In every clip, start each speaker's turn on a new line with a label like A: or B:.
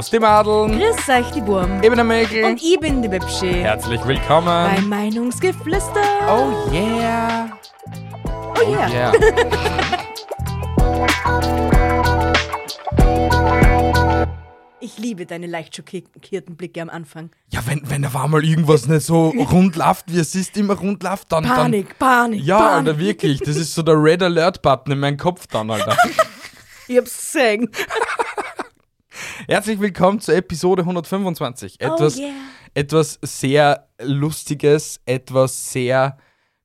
A: Servus die Madeln,
B: Grüß euch, die Burm.
A: ich bin der Mäkel.
B: Und ich bin die Bibschi.
A: Herzlich willkommen.
B: Bei Meinungsgeflüster.
A: Oh yeah.
B: Oh yeah.
A: yeah.
B: Ich liebe deine leicht schockierten Blicke am Anfang.
A: Ja, wenn, wenn auf einmal irgendwas nicht so rund läuft, wie es ist, immer rund läuft, dann.
B: Panik, Panik,
A: Dann, ja,
B: Panik.
A: Alter, wirklich. Das ist so der Red Alert-Button in meinem Kopf dann, Alter.
B: Ich hab's gesehen.
A: Herzlich willkommen zur Episode 125. Etwas,
B: oh yeah.
A: etwas sehr Lustiges, etwas sehr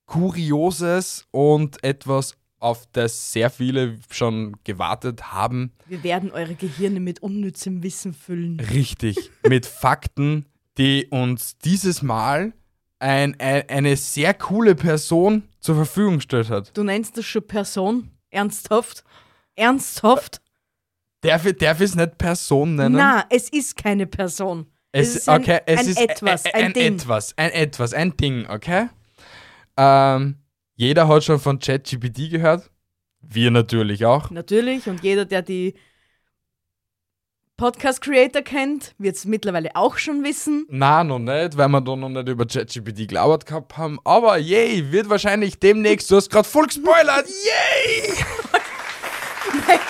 A: Kurioses und etwas, auf das sehr viele schon gewartet haben.
B: Wir werden eure Gehirne mit unnützem Wissen füllen.
A: Richtig. Mit Fakten, die uns dieses Mal ein, ein, eine sehr coole Person zur Verfügung gestellt hat.
B: Du nennst das schon Person? Ernsthaft? Ernsthaft?
A: Darf ich, darf ich es nicht Person nennen?
B: Na, es ist keine Person.
A: es,
B: ist ein,
A: okay, es
B: ein
A: ist
B: etwas,
A: ein,
B: ein, Ding.
A: etwas, ein etwas, ein Ding, okay? Ähm, jeder hat schon von ChatGPT gehört. Wir natürlich auch.
B: Natürlich, und jeder, der die Podcast-Creator kennt, wird es mittlerweile auch schon wissen.
A: Na, noch nicht, weil wir da noch nicht über ChatGPT gelabert gehabt haben. Aber yay, wird wahrscheinlich demnächst, du hast gerade voll gespoilert, yay!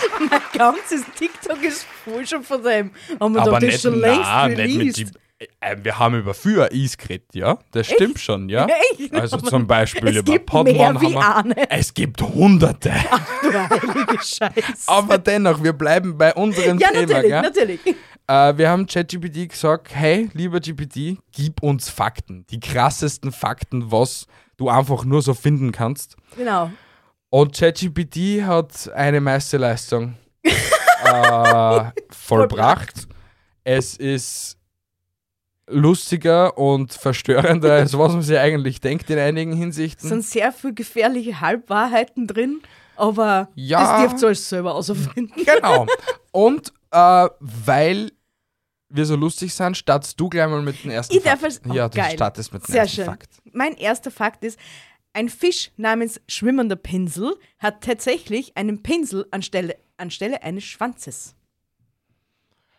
B: Mein ganzes TikTok ist voll schon von dem. Haben wir
A: Aber
B: doch das
A: nicht,
B: schon längst
A: na, nicht mit
B: released.
A: äh, Wir haben über früher Eis geredet, ja? Das stimmt schon, ja?
B: Echt?
A: Also
B: Aber
A: zum Beispiel
B: es
A: über Podman haben wir.
B: eine.
A: Es gibt hunderte.
B: Du heilige Scheiße.
A: Aber dennoch, wir bleiben bei unserem
B: ja,
A: Thema,
B: natürlich,
A: gell?
B: natürlich.
A: Äh, wir haben ChatGPT gesagt, hey, lieber GPT, gib uns Fakten. Die krassesten Fakten, was du einfach nur so finden kannst.
B: Genau.
A: Und ChatGPT hat eine Meisterleistung äh, vollbracht. Es ist lustiger und verstörender, als was man sich eigentlich denkt in einigen
B: Es
A: Hinsichten.
B: sind sehr viele gefährliche Halbwahrheiten drin, aber
A: Ja.
B: das dürft ihr euch selber ausfinden.
A: Genau. Und äh, weil wir so lustig sind, startest du gleich mal mit dem ersten
B: Ich darf
A: Fakt.
B: als- oh,
A: ja, du
B: geil.
A: startest mit dem
B: Sehr
A: ersten
B: schön.
A: Fakt.
B: Mein erster Fakt ist, ein Fisch namens schwimmender Pinsel hat tatsächlich einen Pinsel anstelle, anstelle eines Schwanzes.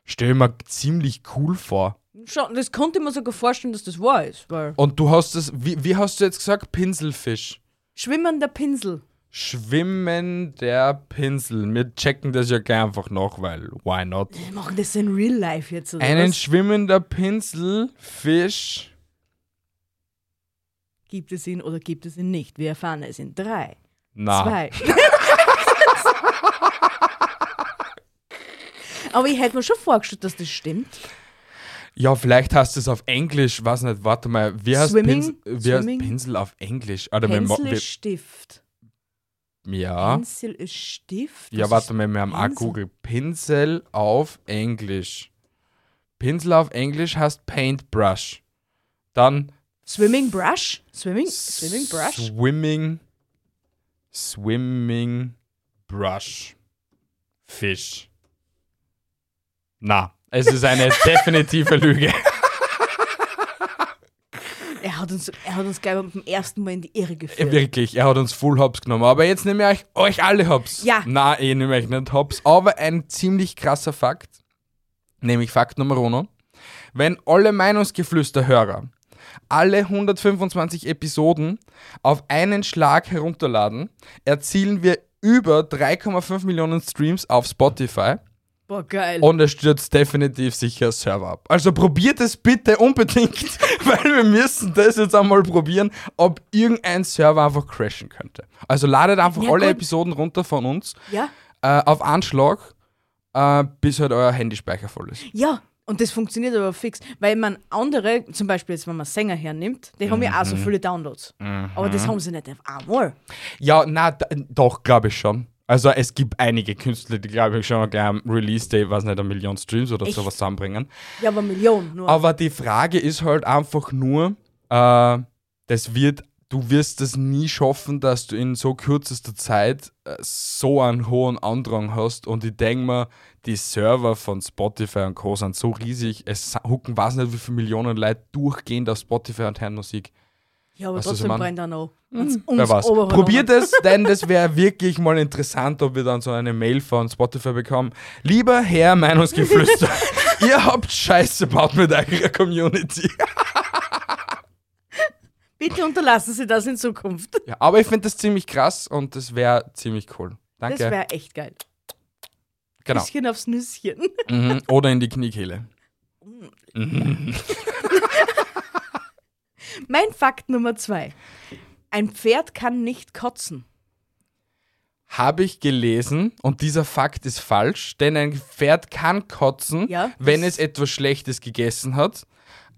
A: Stell mir ziemlich cool vor.
B: Schon, das konnte man sogar vorstellen, dass das wahr ist, weil
A: Und du hast es, wie, wie hast du jetzt gesagt? Pinselfisch.
B: schwimmender Pinsel.
A: Schwimmender Pinsel. Wir checken das ja gleich einfach nach, weil why not?
B: Wir machen das in Real Life jetzt, oder
A: Einen
B: was?
A: schwimmender Pinselfisch.
B: Gibt es ihn oder gibt es ihn nicht? Wir erfahren es in drei,
A: Na.
B: zwei. Aber ich hätte mir schon vorgestellt, dass das stimmt.
A: Ja, vielleicht heißt es auf Englisch, weiß nicht, warte mal, wie heißt,
B: Swimming?
A: Pinsel, wie heißt
B: Swimming?
A: Pinsel auf Englisch? Oder wir
B: ist Stift.
A: ja,
B: Pinsel ist Stift.
A: ja, warte mal, wir haben auch
B: Pinsel?
A: Google. Pinsel auf Englisch. Pinsel auf Englisch heißt Paintbrush. Dann
B: Swimming Brush? Swimming, Swimming Brush?
A: Swimming. Swimming Brush. Fisch. Na, es ist eine definitive Lüge.
B: Er hat uns, er hat uns gleich beim ersten Mal in die Irre geführt.
A: Wirklich, er hat uns full Hops genommen. Aber jetzt nehme ich euch, euch alle Hops.
B: Ja.
A: Na, ich nehme euch nicht Hops. Aber ein ziemlich krasser Fakt, nämlich Fakt Nummer uno. Wenn alle Meinungsgeflüster-Hörer alle 125 Episoden auf einen Schlag herunterladen, erzielen wir über 3,5 Millionen Streams auf Spotify
B: Boah, geil.
A: und es stürzt definitiv sicher Server ab. Also probiert es bitte unbedingt, weil wir müssen das jetzt einmal probieren, ob irgendein Server einfach crashen könnte. Also ladet einfach
B: Ja,
A: alle
B: gut.
A: Episoden runter von uns
B: ja?
A: äh, auf Anschlag, äh, bis halt euer Handyspeicher voll ist.
B: Ja, und das funktioniert aber fix, weil man andere, zum Beispiel jetzt, wenn man Sänger hernimmt, die haben ja auch so
A: Mhm.
B: viele Downloads. Aber das haben sie nicht auf einmal.
A: Ja, na, doch, glaube ich schon. Also es gibt einige Künstler, die glaube ich schon gleich am Release Day, weiß nicht, eine Million Streams oder
B: Echt?
A: sowas zusammenbringen.
B: Ja, aber Millionen nur.
A: Aber die Frage ist halt einfach nur, äh, das wird, du wirst es nie schaffen, dass du in so kürzester Zeit äh, so einen hohen Andrang hast. Und ich denke mir, die Server von Spotify und Co. sind so riesig, es hucken weiß nicht, wie viele Millionen Leute durchgehend auf Spotify und hören Musik.
B: ja, aber
A: weißt
B: trotzdem brennt er noch. Wenn's
A: Wer weiß. Probiert es, denn das wäre wirklich mal interessant, ob wir dann so eine Mail von Spotify bekommen. Lieber Herr Meinungsgeflüster, ihr habt Scheiße gebaut mit eurer Community.
B: Bitte unterlassen Sie das in Zukunft.
A: Ja, aber ich finde das ziemlich krass und das wäre ziemlich cool.
B: Das
A: Danke.
B: wäre echt geil.
A: genau.
B: Bisschen aufs Nüsschen.
A: Mhm. Oder in die Kniekehle.
B: Mein Fakt Nummer zwei. Ein Pferd kann nicht kotzen.
A: Habe ich gelesen und dieser Fakt ist falsch, denn ein Pferd kann kotzen,
B: Ja,
A: wenn
B: das-
A: es etwas Schlechtes gegessen hat,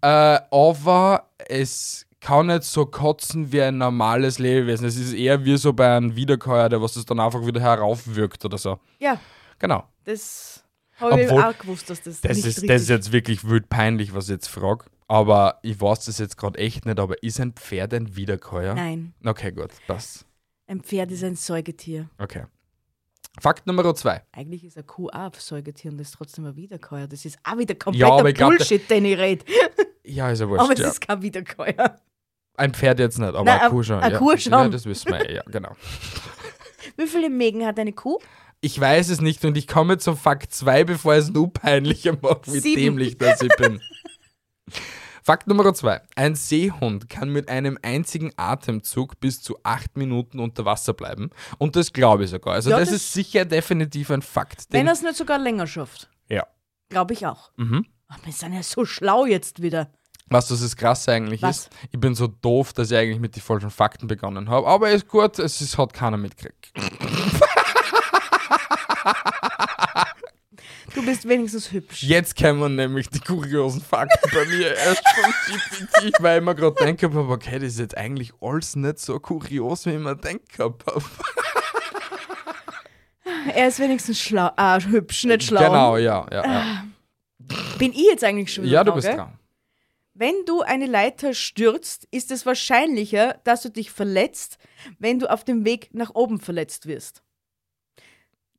A: äh, aber es kann nicht so kotzen wie ein normales Lebewesen. Es ist eher wie so bei einem Wiederkäuer, der was es dann einfach wieder heraufwirkt oder so.
B: Ja,
A: Genau.
B: das habe ich auch gewusst, dass das,
A: Das
B: nicht
A: ist, das ist jetzt wirklich wild peinlich, was ich jetzt frage. Aber ich weiß das jetzt gerade echt nicht, aber ist ein Pferd ein Wiederkäuer?
B: Nein,
A: Okay, gut, passt.
B: ein Pferd ist ein Säugetier.
A: Okay. Fakt Nummer zwei.
B: Eigentlich ist eine Kuh auch ein Säugetier und das ist trotzdem ein Wiederkäuer. Das ist auch wieder
A: Ja,
B: kompletter
A: aber ich glaub,
B: Bullshit, den ich rede.
A: Ja, ist ja wurscht.
B: Aber das
A: ja.
B: ist kein Wiederkäuer.
A: Ein Pferd jetzt nicht, aber
B: Nein,
A: eine Kuh schon.
B: eine
A: ja.
B: Kuh schon.
A: Ja, das wissen wir, ja, genau.
B: Wie viele Mägen hat eine Kuh?
A: Ich weiß es nicht und ich komme zum Fakt 2, bevor es nur peinlicher macht, wie
B: Sieben.
A: dämlich das ich bin. Fakt Nummer 2. Ein Seehund kann mit einem einzigen Atemzug bis zu acht Minuten unter Wasser bleiben. Und das glaube ich sogar. Also
B: Ja,
A: das,
B: das-
A: ist sicher definitiv ein Fakt.
B: Wenn er es nicht sogar länger schafft.
A: ja.
B: Glaube ich auch.
A: Mhm.
B: Ach, wir sind ja so schlau jetzt wieder.
A: Was das ist krass eigentlich
B: Was?
A: ist, ich bin so doof, dass ich eigentlich mit den falschen Fakten begonnen habe. Aber ist gut, es ist, hat keiner mitgekriegt.
B: Du bist wenigstens hübsch.
A: Jetzt kommen nämlich die kuriosen Fakten bei mir erst vom GPT, weil ich mir gerade denke, okay, das ist jetzt eigentlich alles nicht so kurios, wie ich mir habe.
B: Er ist wenigstens schlau. Ah, hübsch, nicht schlau.
A: Genau, ja, ja, ja.
B: Bin ich jetzt eigentlich schon wieder
A: Ja, du bist dran.
B: Wenn du eine Leiter stürzt, ist es wahrscheinlicher, dass du dich verletzt, wenn du auf dem Weg nach oben verletzt wirst.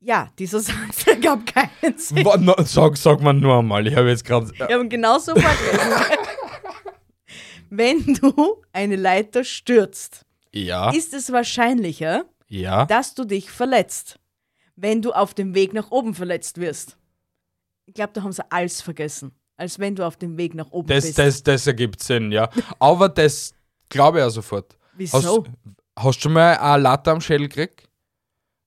B: Ja, dieser Satz ergab keinen Sinn.
A: Wa- na, Sag, sag mal nur einmal, ich habe jetzt gerade.
B: Wir haben genauso vorgelesen. Wenn du eine Leiter stürzt,
A: Ja,
B: ist es wahrscheinlicher,
A: ja.
B: dass du dich verletzt, wenn du auf dem Weg nach oben verletzt wirst. Ich glaube, da haben sie alles vergessen, als wenn du auf dem Weg nach oben
A: Das,
B: bist.
A: das, das ergibt Sinn, ja. Aber das glaube ich auch sofort.
B: Wieso?
A: Hast, hast du schon mal eine Latte am Schädel gekriegt?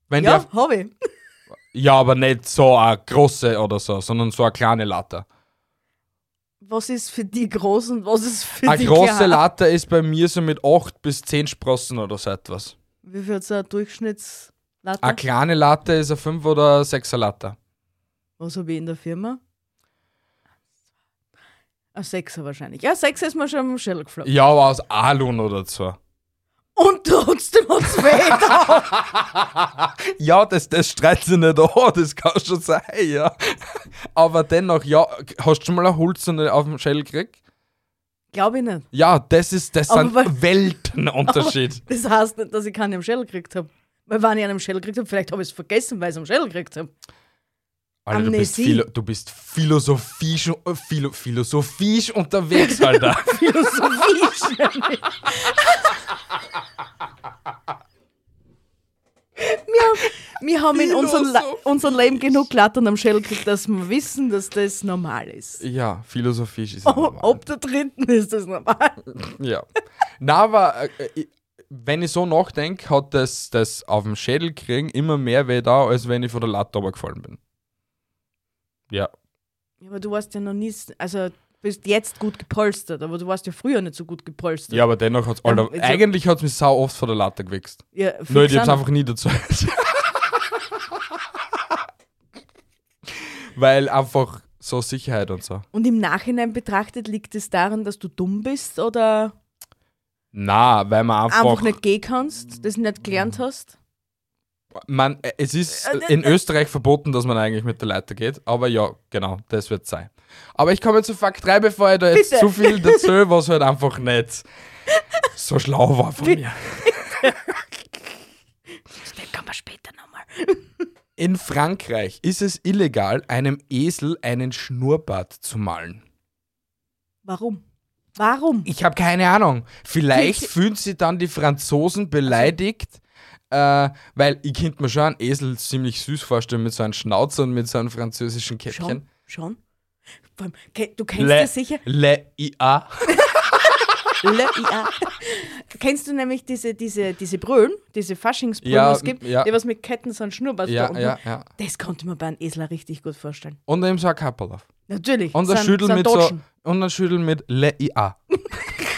A: Wenn
B: ja, habe ich.
A: ja, aber nicht so eine große oder so, sondern so eine kleine Latte.
B: Was ist für die groß und was ist für
A: Eine
B: die
A: große
B: klein?
A: Latte ist bei mir so mit 8 bis 10 Sprossen oder so etwas.
B: Wie viel so eine Durchschnittslatte?
A: Eine kleine Latte ist eine 5 oder 6er Latte.
B: Was habe ich in der Firma? Ein Sechser wahrscheinlich. Ja, Sechser ist mir schon am Schädel geflogen.
A: Ja, aber aus Alun oder so.
B: Und trotzdem hat es weh.
A: Ja, das, das streitet sich nicht an, das kann schon sein, ja. Aber dennoch, ja, hast du schon mal eine Hulzene auf dem Schädel gekriegt?
B: Glaube ich nicht.
A: Ja, das ist, das
B: Aber
A: sind
B: weil-
A: Weltenunterschied.
B: Das heißt nicht, dass ich keinen am Schädel gekriegt habe. Weil wenn ich einen am Schädel gekriegt habe, vielleicht habe ich es vergessen, weil ich es am Schädel gekriegt habe.
A: Alter, du bist, du bist philosophisch, äh, philo, philosophisch unterwegs, Alter.
B: Philosophie. nämlich. wir, haben, wir haben in unserem, unserem Leben genug Lattern am Schädel gekriegt, dass wir wissen, dass das normal ist.
A: ja, philosophisch ist
B: Ob,
A: normal.
B: ob der dritten ist das normal.
A: Ja. Na, aber äh, äh, wenn ich so nachdenke, hat das, das auf dem Schädel kriegen immer mehr weh da, als wenn ich von der Latte runtergefallen bin. Ja.
B: Aber du warst ja noch nie, also bist jetzt gut gepolstert, aber du warst ja früher nicht so gut gepolstert.
A: Ja, aber dennoch hat es,
B: Ähm,
A: Alter,
B: also-
A: eigentlich hat es mich sau oft von der Latte gewichst.
B: ja
A: Nur ich hab's einfach nie dazu. Weil einfach so Sicherheit und so.
B: Und im Nachhinein betrachtet liegt es daran, dass du dumm bist oder
A: Na, weil man einfach.
B: einfach nicht gehen kannst, das nicht gelernt hast?
A: Man, äh, es ist
B: Äh,
A: in Österreich verboten, dass man eigentlich mit der Leiter geht, aber ja, genau, das wird sein. Aber ich komme zu Fakt 3, bevor ich da jetzt
B: Bitte.
A: zu viel dazu, was halt einfach nicht so schlau war von mir.
B: Den kann man später nochmal.
A: In Frankreich ist es illegal, einem Esel einen Schnurrbart zu malen.
B: Warum? Warum?
A: Ich habe keine Ahnung. Vielleicht
B: Ich-
A: fühlen sich dann die Franzosen beleidigt, äh, weil ich könnte mir schon einen Esel ziemlich süß vorstellen mit so einem Schnauzer und mit so einem französischen Käppchen.
B: Schon? Schon? Vor allem, ke- Du kennst
A: Le,
B: das sicher?
A: Le IA.
B: Le, ja. Kennst du nämlich diese, diese, diese Brüllen, diese Faschingsbrüllen,
A: Ja,
B: was es gibt,
A: ja.
B: die was mit Ketten so ein Schnurrbart da
A: Ja,
B: unten?
A: ja, ja.
B: Das konnte man bei einem Esel richtig gut vorstellen.
A: Und eben so ein Kapperl auf.
B: Natürlich.
A: Und ein Schüttel mit so. Und ein Schüttel mit Le IA.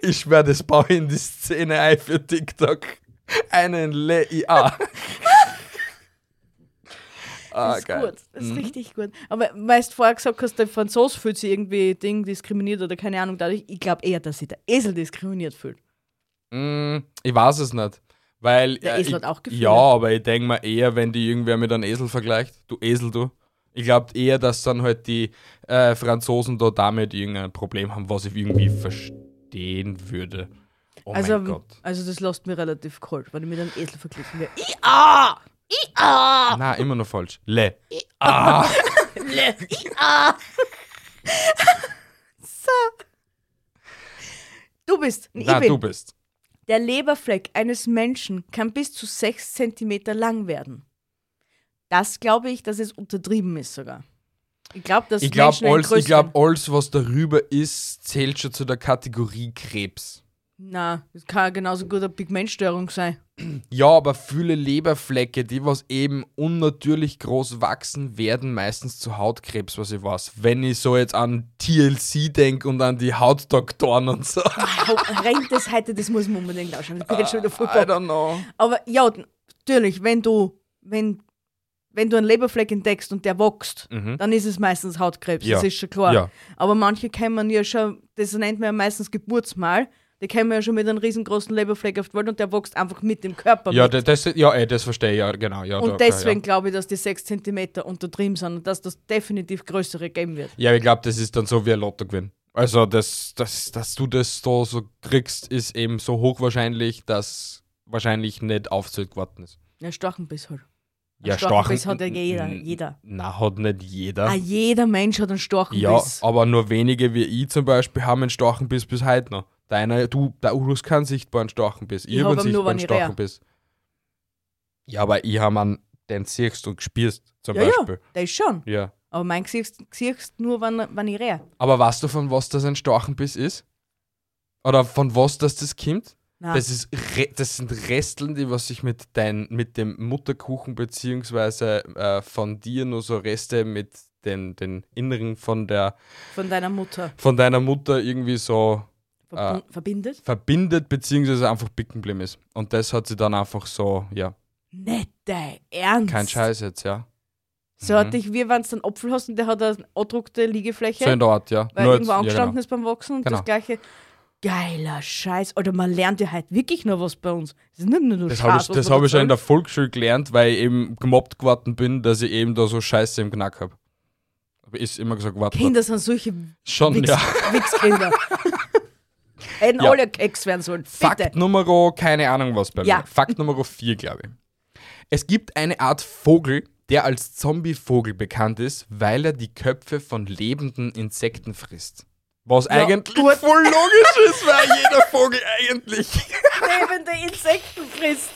A: ich schwör, das baue in die Szene ein für TikTok. Einen Le IA. ah,
B: Das ist
A: geil.
B: gut, das ist
A: Mhm.
B: richtig gut. Aber weil du vorher gesagt hast, der Franzose fühlt sich irgendwie Ding diskriminiert oder keine Ahnung dadurch, ich glaube eher, dass sich der Esel diskriminiert fühlt.
A: Mm, ich weiß es nicht. Weil.
B: Der
A: äh,
B: Esel
A: ich,
B: hat auch Gefühle.
A: Ja, aber ich denke mal eher, wenn die irgendwer mit einem Esel vergleicht. Du Esel, du. Ich glaube eher, dass dann halt die äh, Franzosen da damit irgendein Problem haben, was ich irgendwie verstehen würde. Oh
B: also,
A: mein Gott.
B: also das lässt mir relativ kalt, wenn ich mit einem Esel verglichen werde. Ja!
A: Na, immer noch falsch. Le. Ah.
B: Le, ja! so. Du bist, ich
A: Na,
B: bin.
A: du bist.
B: Der Leberfleck eines Menschen kann bis zu 6 cm lang werden. Das glaube ich, dass es untertrieben ist sogar. Ich glaube, dass
A: Ich glaube,
B: einen
A: alles, ich
B: größeren-
A: glaub, alles, was darüber ist, zählt schon zu der Kategorie Krebs.
B: Na, das kann genauso gut eine Pigmentstörung sein.
A: Ja, aber viele Leberflecke, die was eben unnatürlich groß wachsen, werden meistens zu Hautkrebs, was ich weiß. Wenn ich so jetzt an TLC denke und an die Hautdoktoren und so.
B: Rein das heute, das muss man unbedingt ausschauen. Das bin jetzt schon wieder voll
A: I don't know.
B: Aber ja, natürlich, wenn du, wenn, wenn du einen Leberfleck entdeckst und der wächst,
A: Mhm.
B: dann ist es meistens Hautkrebs,
A: Ja.
B: das ist schon klar.
A: Ja.
B: Aber manche kennen ja schon, das nennt man ja meistens Geburtsmal, die kommen ja schon mit einem riesengroßen Leberfleck auf die Welt und der wächst einfach mit dem Körper
A: Ja,
B: mit.
A: das, ja, ey, das verstehe ich, ja, genau. Ja,
B: und
A: da-
B: deswegen
A: ja.
B: glaube ich, dass die 6 cm untertrieben sind und dass das definitiv größere geben wird.
A: Ja, ich glaube, das ist dann so wie ein Lottogewinn. Also, das, das, dass du das da so kriegst, ist eben so hochwahrscheinlich, dass wahrscheinlich nicht aufzählt geworden ist.
B: Ja, Storchenbiss halt.
A: Ja,
B: Storchenbiss
A: Storchen-
B: hat ja jeder. jeder.
A: Na, hat nicht jeder.
B: Ah, jeder Mensch hat einen
A: Ja,
B: Storchenbiss.
A: aber nur wenige wie ich zum Beispiel haben einen Storchenbiss bis heute noch. Deiner, du, der Urus keinen sichtbaren Storchenbiss. Ich,
B: Ich
A: habe
B: hab
A: einen sichtbaren. Storchenbiss. Ja, aber ich habe einen, den siehst und spürst zum
B: Ja, ja,
A: Beispiel.
B: das ist schon.
A: Ja.
B: Aber mein siehst siehst nur, wenn, wenn ich rehe.
A: Aber weißt du, von was das ein Storchenbiss ist? Oder von was das das kommt?
B: Nein.
A: Das, ist das sind Resteln, die was sich mit, dein, mit dem Mutterkuchen beziehungsweise äh, von dir nur so Reste mit den, den Inneren von, der,
B: von deiner Mutter
A: von deiner Mutter irgendwie so
B: verbun- verbindet.
A: verbindet, beziehungsweise einfach bicken geblieben ist. Und das hat sie dann einfach so, ja,
B: Nicht dein Ernst.
A: kein Scheiß jetzt, ja.
B: So
A: Mhm.
B: hatte ich, wie wenn du einen Apfel hast und der hat eine angedruckte Liegefläche,
A: So in der Art, ja.
B: weil
A: Nur
B: irgendwo
A: jetzt-
B: angestanden
A: ja,
B: ist beim Wachsen und
A: Genau.
B: das gleiche. Geiler Scheiß. Oder man lernt ja halt wirklich noch was bei uns. Das ist nicht nur.
A: Das habe ich, das hab ich schon in der Volksschule gelernt, weil ich eben gemobbt geworden bin, dass ich eben da so Scheiße im Knack habe. Aber ist immer gesagt worden.
B: Kinder sind solche
A: Schon,
B: Wichs
A: ja.
B: Wichskinder. Hätten
A: Ja.
B: alle Keks werden sollen. Bitte.
A: Fakt Nummer, keine Ahnung was bei
B: Ja.
A: mir. Fakt Nummer 4, glaube ich. Es gibt eine Art Vogel, der als Zombie-Vogel bekannt ist, weil er die Köpfe von lebenden Insekten frisst. Was
B: Ja,
A: eigentlich
B: gut.
A: voll logisch ist, weil jeder Vogel eigentlich.
B: Lebende Insekten frisst.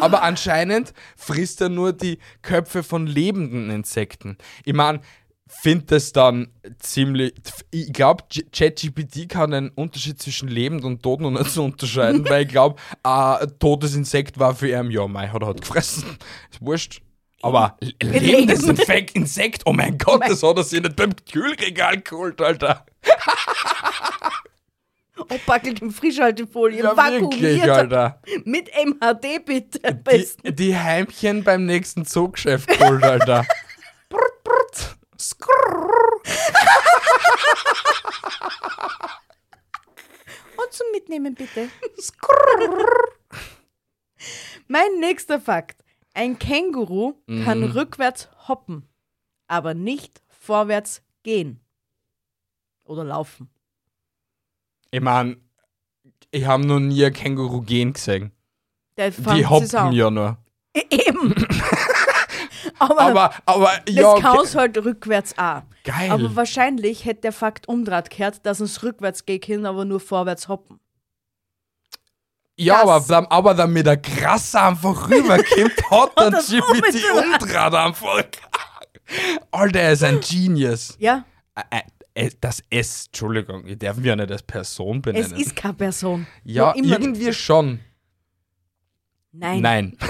A: Aber anscheinend frisst er nur die Köpfe von lebenden Insekten. Ich meine, finde das dann ziemlich. Ich glaube, ChatGPT kann den Unterschied zwischen lebend und tot noch nicht so unterscheiden, weil ich glaube, ein totes Insekt war für ihn, ja, mei, hat er halt gefressen. Ist wurscht. Aber lebendes Infekt, Insekt, oh mein Gott,
B: mein-
A: das hat er sich nicht beim Kühlregal geholt, Alter.
B: Abpackelt in Frischhaltefolie,
A: Ja,
B: vakuumiert.
A: Alter.
B: Mit MHD bitte. am besten.
A: Die, die Heimchen beim nächsten Zuggeschäft geholt, Alter. brrt, brrt. Skrrr.
B: Und zum Mitnehmen, bitte. mein nächster Fakt. Ein Känguru kann
A: Mhm.
B: rückwärts hoppen, aber nicht vorwärts gehen. Oder laufen.
A: Ich meine, ich habe noch nie ein Känguru gehen gesehen.
B: Der
A: Die hoppen ja nur.
B: Eben. aber,
A: Aber, aber,
B: das
A: ja,
B: kann
A: okay.
B: es halt rückwärts auch.
A: geil.
B: Aber wahrscheinlich hätte der Fakt umdraht gehört, dass es rückwärts gehen kann, aber nur vorwärts hoppen.
A: Ja,
B: das-
A: aber, aber damit der Krass einfach rüberkommt, hat der GPT
B: umgedreht.
A: umdraht einfach. Alter, er ist ein Genius.
B: Ja,
A: Das S, Entschuldigung, ich darf mich ja nicht als Person benennen.
B: es ist keine Person.
A: ja, irgendwie
B: nicht.
A: schon.
B: Nein.
A: Nein.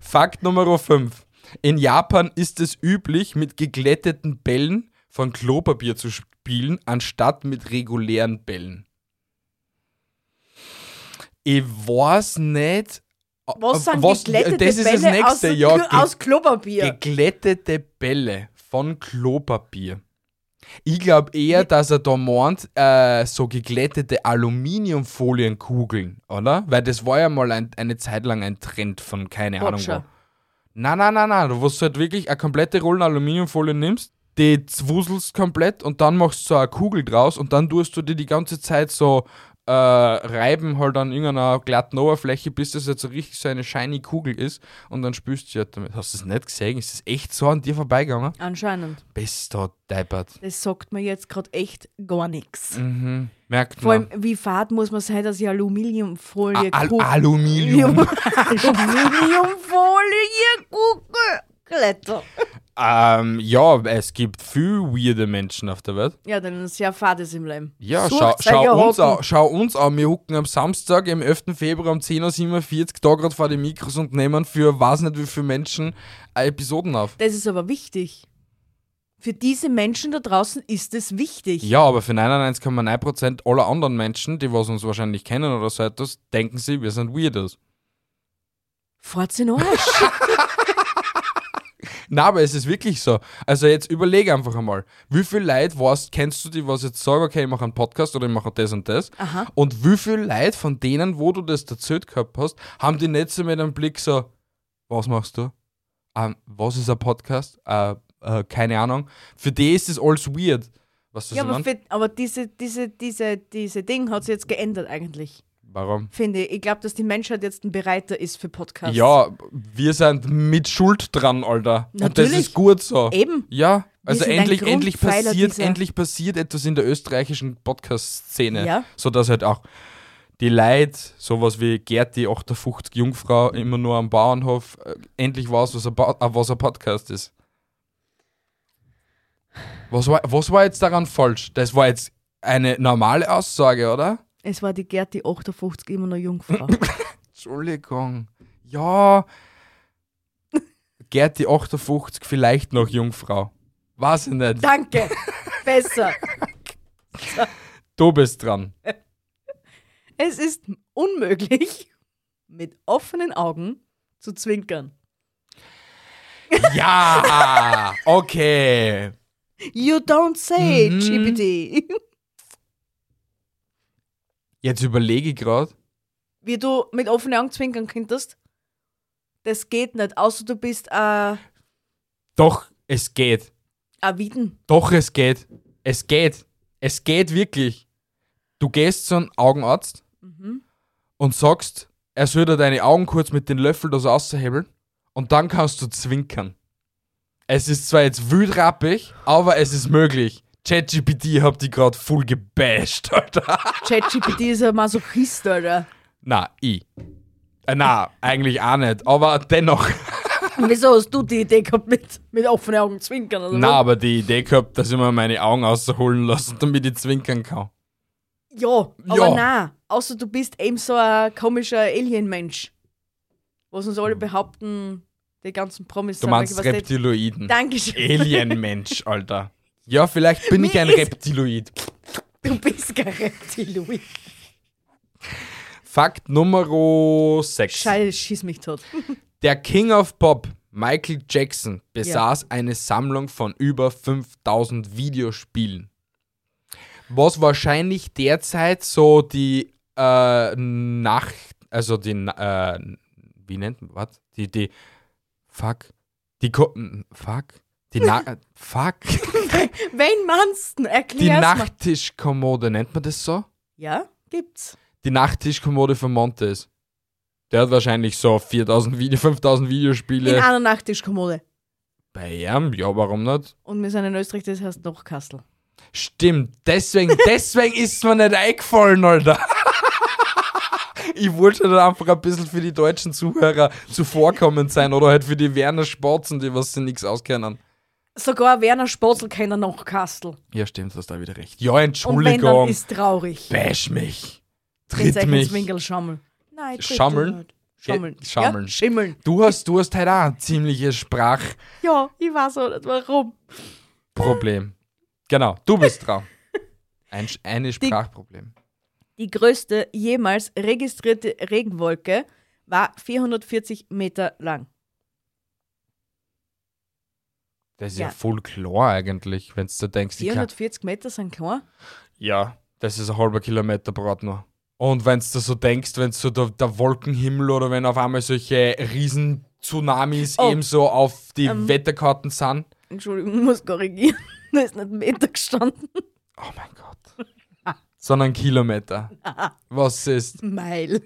A: Fakt Nummer 5. In Japan ist es üblich, mit geglätteten Bällen von Klopapier zu spielen, anstatt mit regulären Bällen. Ich weiß nicht.
B: Was sind
A: was,
B: geglättete
A: das ist
B: Bälle
A: das nächste,
B: aus,
A: ja.
B: Klo- aus Klopapier?
A: Geglättete Bälle von Klopapier. Ich glaube eher, dass er da meint, äh, so geglättete Aluminiumfolienkugeln, oder? Weil das war ja mal ein, eine Zeit lang ein Trend von keine Ahnung wo. Nein, nein, nein, nein. Du wirst halt wirklich eine komplette Rolle Aluminiumfolie nimmst, die zwuselst komplett und dann machst du so eine Kugel draus und dann tust du die die ganze Zeit so äh, reiben halt an irgendeiner glatten Oberfläche, bis das jetzt so richtig so eine shiny Kugel ist und dann spürst du halt damit. Hast du das nicht gesehen? Ist das echt so an dir vorbeigegangen?
B: Anscheinend.
A: Bist du deppert.
B: Das sagt mir jetzt gerade echt gar nichts.
A: Mhm. Merkt
B: Vor
A: man.
B: allem, wie fad muss man sein, dass ich Aluminiumfolie
A: Al
B: Kugel-
A: Aluminium.
B: Aluminiumfolie Kugel Kletter.
A: Ähm, ja, es gibt viel weirde Menschen auf der Welt.
B: Ja, dann ist ja fades im Leben.
A: Ja, schau, schau, uns an, schau uns an. Wir hucken am Samstag, am 11. Februar um 10.47 Uhr da gerade vor den Mikros und nehmen für weiß nicht wie viele Menschen Episoden auf.
B: Das ist aber wichtig. Für diese Menschen da draußen ist es wichtig.
A: Ja, aber für 99,9% aller anderen Menschen, die was uns wahrscheinlich kennen oder so etwas, denken sie, wir sind Weirdos.
B: Fahrt den Arsch.
A: Na, aber es ist wirklich so. Also jetzt überlege einfach einmal, wie viele Leute weißt, kennst du die, was jetzt sagen, okay, ich mache einen Podcast oder ich mache das und das?
B: Aha.
A: Und wie viele Leute von denen, wo du das erzählt gehabt hast, haben die nicht so mit einem Blick so, was machst du? Ähm, was ist ein Podcast? Äh, äh, keine Ahnung. Für die ist das alles weird. Was
B: Ja, aber, für, aber diese, diese, diese, diese Ding hat sich jetzt geändert eigentlich.
A: Warum?
B: Finde ich. Ich glaube, dass die Menschheit jetzt ein bereiter ist für Podcasts.
A: Ja, wir sind mit Schuld dran, Alter. Und das
B: Natürlich.
A: ist gut so.
B: Eben.
A: Ja, also endlich, endlich passiert, endlich passiert etwas in der österreichischen Podcast-Szene.
B: Ja.
A: So dass halt auch die Leute, sowas wie Gerti 58 Jungfrau, immer nur am Bauernhof, äh, endlich weiß, was ein, Ba- äh, was ein Podcast ist. Was war, was war jetzt daran falsch? Das war jetzt eine normale Aussage, oder?
B: Es war die Gerti 58 immer noch Jungfrau.
A: Entschuldigung. Ja. Gerti 58 vielleicht noch Jungfrau. Weiß ich nicht.
B: Danke. Besser.
A: Du bist dran.
B: Es ist unmöglich, mit offenen Augen zu zwinkern.
A: Ja, okay.
B: You don't say,
A: Mhm.
B: GPT.
A: Jetzt überlege ich gerade.
B: Wie du mit offenen Augen zwinkern könntest. Das geht nicht, außer du bist äh,
A: Doch, es geht.
B: ein Wieden.
A: Doch, es geht. Es geht. Es geht wirklich. Du gehst zu einem Augenarzt und sagst, er soll dir deine Augen kurz mit den Löffel das aushebeln und dann kannst du zwinkern. Es ist zwar jetzt wildrappig, aber es ist möglich. ChatGPT habt die gerade full gebasht, Alter.
B: ChatGPT ist ein Masochist, Alter.
A: Na, ich. Äh, na, eigentlich auch nicht, aber dennoch.
B: Wieso hast du die Idee gehabt mit, mit offenen Augen zwinkern? Oder
A: Na, aber die Idee gehabt, dass ich mir meine Augen ausholen lasse, damit ich zwinkern kann.
B: Ja, aber
A: Ja.
B: nein. Außer du bist eben so ein komischer Alien-Mensch. Was uns alle behaupten, die ganzen Promis
A: Du meinst Reptiloiden.
B: Dankeschön.
A: Alien-Mensch, Alter. Ja, vielleicht bin ich
B: Mir
A: ein
B: ist-
A: Reptiloid.
B: Du bist kein Reptiloid.
A: Fakt Nummer 6.
B: Scheiße, schieß mich tot.
A: Der King of Pop, Michael Jackson, besaß eine Sammlung von über 5000 Videospielen. was wahrscheinlich derzeit so die äh, Nacht, also die, äh, wie nennt man, was? Die, die, fuck, die, Ko m, fuck, die, Na fuck,
B: du?
A: die
B: Erklär's mal.
A: Nachttischkommode, nennt man das so?
B: Ja, gibt's.
A: Die Nachttischkommode von Montes. Der hat wahrscheinlich so 4000 Video, 5000
B: In
A: Videospiele.
B: einer Nachttischkommode.
A: Bei ihm? Ja, warum nicht?
B: Und wir sind in Österreich, das heißt noch Kastel.
A: Stimmt, deswegen, deswegen ist mir nicht eingefallen, Alter. Ich wollte dann einfach ein bisschen für die deutschen Zuhörer zuvorkommend sein oder halt für die Werner Sportzen, die was sie nichts auskennen.
B: Sogar Werner Spotzel kennt er noch Kastel.
A: Ja, stimmt, du hast da wieder recht. Ja,
B: Und wenn, dann
A: Entschuldigung.
B: ist traurig.
A: Bash mich.
B: Tritt
A: mich.
B: Winkel schaumeln. Nein, tritt
A: Schaumeln?
B: nicht. Schaumeln.
A: Ja, schaumeln.
B: Ja, schimmeln.
A: Du hast, du hast halt auch ein ziemliches Sprachproblem.
B: Ja, ich weiß auch nicht warum.
A: Genau, du bist dran. Ein, eine Sprachproblem.
B: Die größte jemals registrierte Regenwolke war 440 Meter lang.
A: Das ist ja,
B: Ja.
A: voll klar eigentlich, wenn du denkst, die kann,
B: 440 Meter sind klar.
A: Ja, das ist ein halber Kilometer Brat nur. Und wenn du so denkst, wenn so der, der Wolkenhimmel oder wenn auf einmal solche riesen Tsunamis
B: Oh.
A: eben so auf die
B: Ähm.
A: Wetterkarten sind.
B: Entschuldigung, ich muss korrigieren. Da ist nicht Meter gestanden.
A: Oh mein Gott. Sondern Kilometer. Was ist?
B: Meil.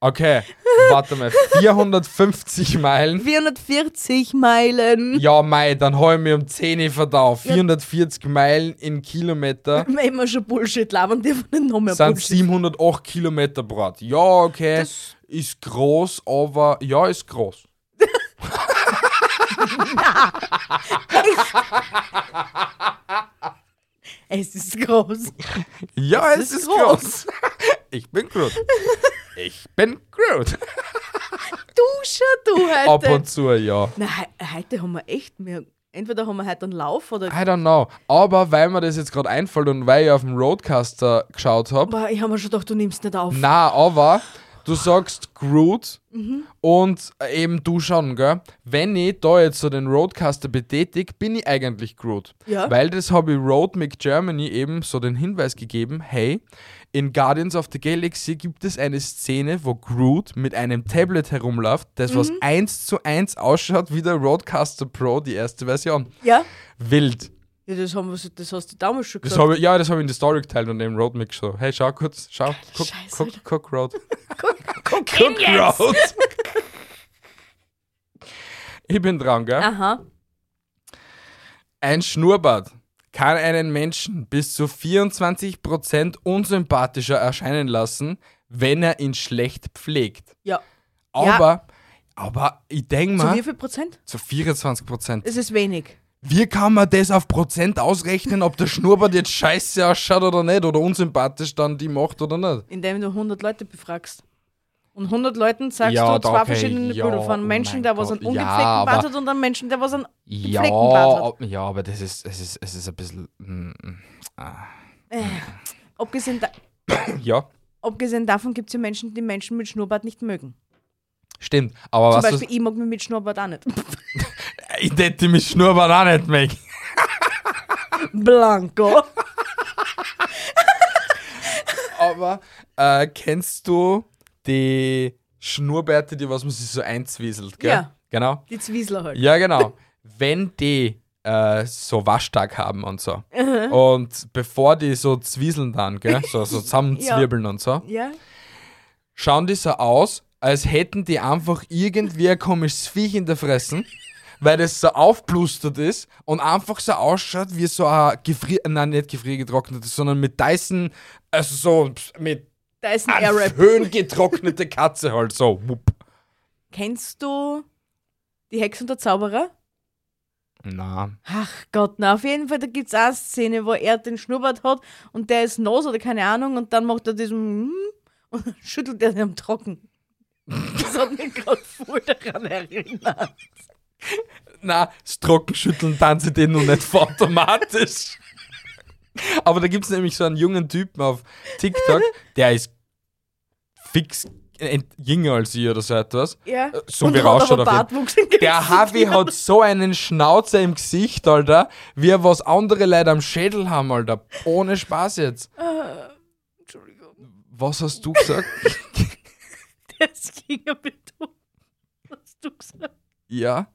A: Okay, warte mal. 450 Meilen.
B: 440 Meilen.
A: Ja, Mai, dann ich mir um 10 Uhr verdau. 440 Meilen in Kilometer
B: Wenn wir schon Bullshit labern, dürfen wir nicht noch mehr
A: sind
B: Bullshit.
A: 708 Kilometer Brat. Ja, okay.
B: Das-
A: ist groß, aber ja, ist groß.
B: Es ist groß.
A: Ja,
B: Es
A: es,
B: ist
A: ist
B: groß.
A: groß. ich bin Groot. Ich bin Groot.
B: Du schon, du heute.
A: Ab und zu, ja.
B: He heute haben wir echt mehr. Entweder haben wir heute einen Lauf oder.
A: I don't know. Aber weil mir das jetzt gerade einfällt und weil ich auf dem Roadcaster geschaut habe,
B: ich habe mir schon gedacht, du nimmst nicht auf.
A: na, aber du sagst Groot
B: Mhm.
A: und eben du schon, gell? Wenn ich da jetzt so den Roadcaster betätige, bin ich eigentlich Groot.
B: Ja.
A: Weil das habe ich Road Make Germany eben so den Hinweis gegeben, hey, in Guardians of the Galaxy gibt es eine Szene, wo Groot mit einem Tablet herumläuft, das was
B: Mhm.
A: eins zu eins ausschaut wie der Roadcaster Pro, die erste Version.
B: Ja?
A: Wild.
B: Ja, das, haben wir, das hast du damals schon
A: Das
B: gesagt.
A: habe ich, ja, das habe ich in der Story geteilt und dem Road Mix so. Hey, schau kurz, schau, guck,
B: Scheiße,
A: guck, guck, Road.
B: Guck
A: Guck, Road. ich bin dran, gell?
B: Aha.
A: Ein Schnurrbart kann einen Menschen bis zu 24% unsympathischer erscheinen lassen, wenn er ihn schlecht pflegt.
B: Ja.
A: Aber, aber ich denke
B: Zu
A: mal,
B: wie viel Prozent?
A: zu 24%.
B: Das ist wenig.
A: Wie kann man das auf Prozent ausrechnen, ob der Schnurrbart jetzt scheiße ausschaut oder nicht oder unsympathisch dann die macht oder nicht?
B: Indem du 100 Leute befragst. Und 100 Leuten sagst
A: Ja,
B: du zwei
A: okay,
B: verschiedene
A: ja,
B: Bilder von einem
A: oh
B: Menschen,
A: mein
B: der was
A: ja,
B: ungepflegten
A: aber-
B: Bart hat und einem Menschen, der was einen
A: Ja,
B: gepflegten Bart hat.
A: ja, aber das ist, es ist, es ist ein bisschen. mm, mm, ah.
B: Abgesehen, da,
A: Ja,
B: abgesehen davon gibt es ja Menschen, die Menschen mit Schnurrbart nicht mögen.
A: stimmt. Aber
B: Zum
A: was
B: Beispiel, ich mag mich mit Schnurrbart auch nicht.
A: Ich hätte mit Schnurrbart auch nicht mehr.
B: Blanco.
A: Aber äh, kennst du die Schnurrbärte, die was man sich so einzwieselt, gell?
B: Ja.
A: Genau.
B: Die Zwiesler halt.
A: Ja, genau. Wenn die äh, so Waschtag haben und so. Und bevor die so zwieseln dann, gell? So, so zusammenzwirbeln und so,
B: Ja?
A: schauen die so aus, als hätten die einfach irgendwie ein komisches Viech in der Fressen, weil das so aufblustert ist und einfach so ausschaut wie so ein Gefrier... Nein, nicht gefriergetrocknetes, sondern mit Dyson, also so mit
B: ein Airwrap.
A: Getrocknete Katze halt so. Wupp.
B: Kennst du die Hex und der Zauberer?
A: Na,
B: Ach Gott, na, auf jeden Fall, da gibt es eine Szene, wo er den Schnurrbart hat und der ist nass oder keine Ahnung und dann macht er diesen und dann schüttelt er den am Trocken. Das hat mich gerade voll daran erinnert.
A: Na, das Trockenschütteln dann sie den noch nicht automatisch. Aber da gibt es nämlich so einen jungen Typen auf TikTok, der ist fix jünger als ich oder so etwas.
B: Ja.
A: So
B: Und
A: wie
B: hat
A: ausschaut
B: aber
A: auf
B: im
A: Der. Harvey hat so einen Schnauzer im Gesicht, Alter, wie er was andere Leute am Schädel haben, Alter. Ohne Spaß jetzt.
B: Entschuldigung,
A: Was hast du gesagt?
B: der ist jünger wie du. Hast du gesagt?
A: ja.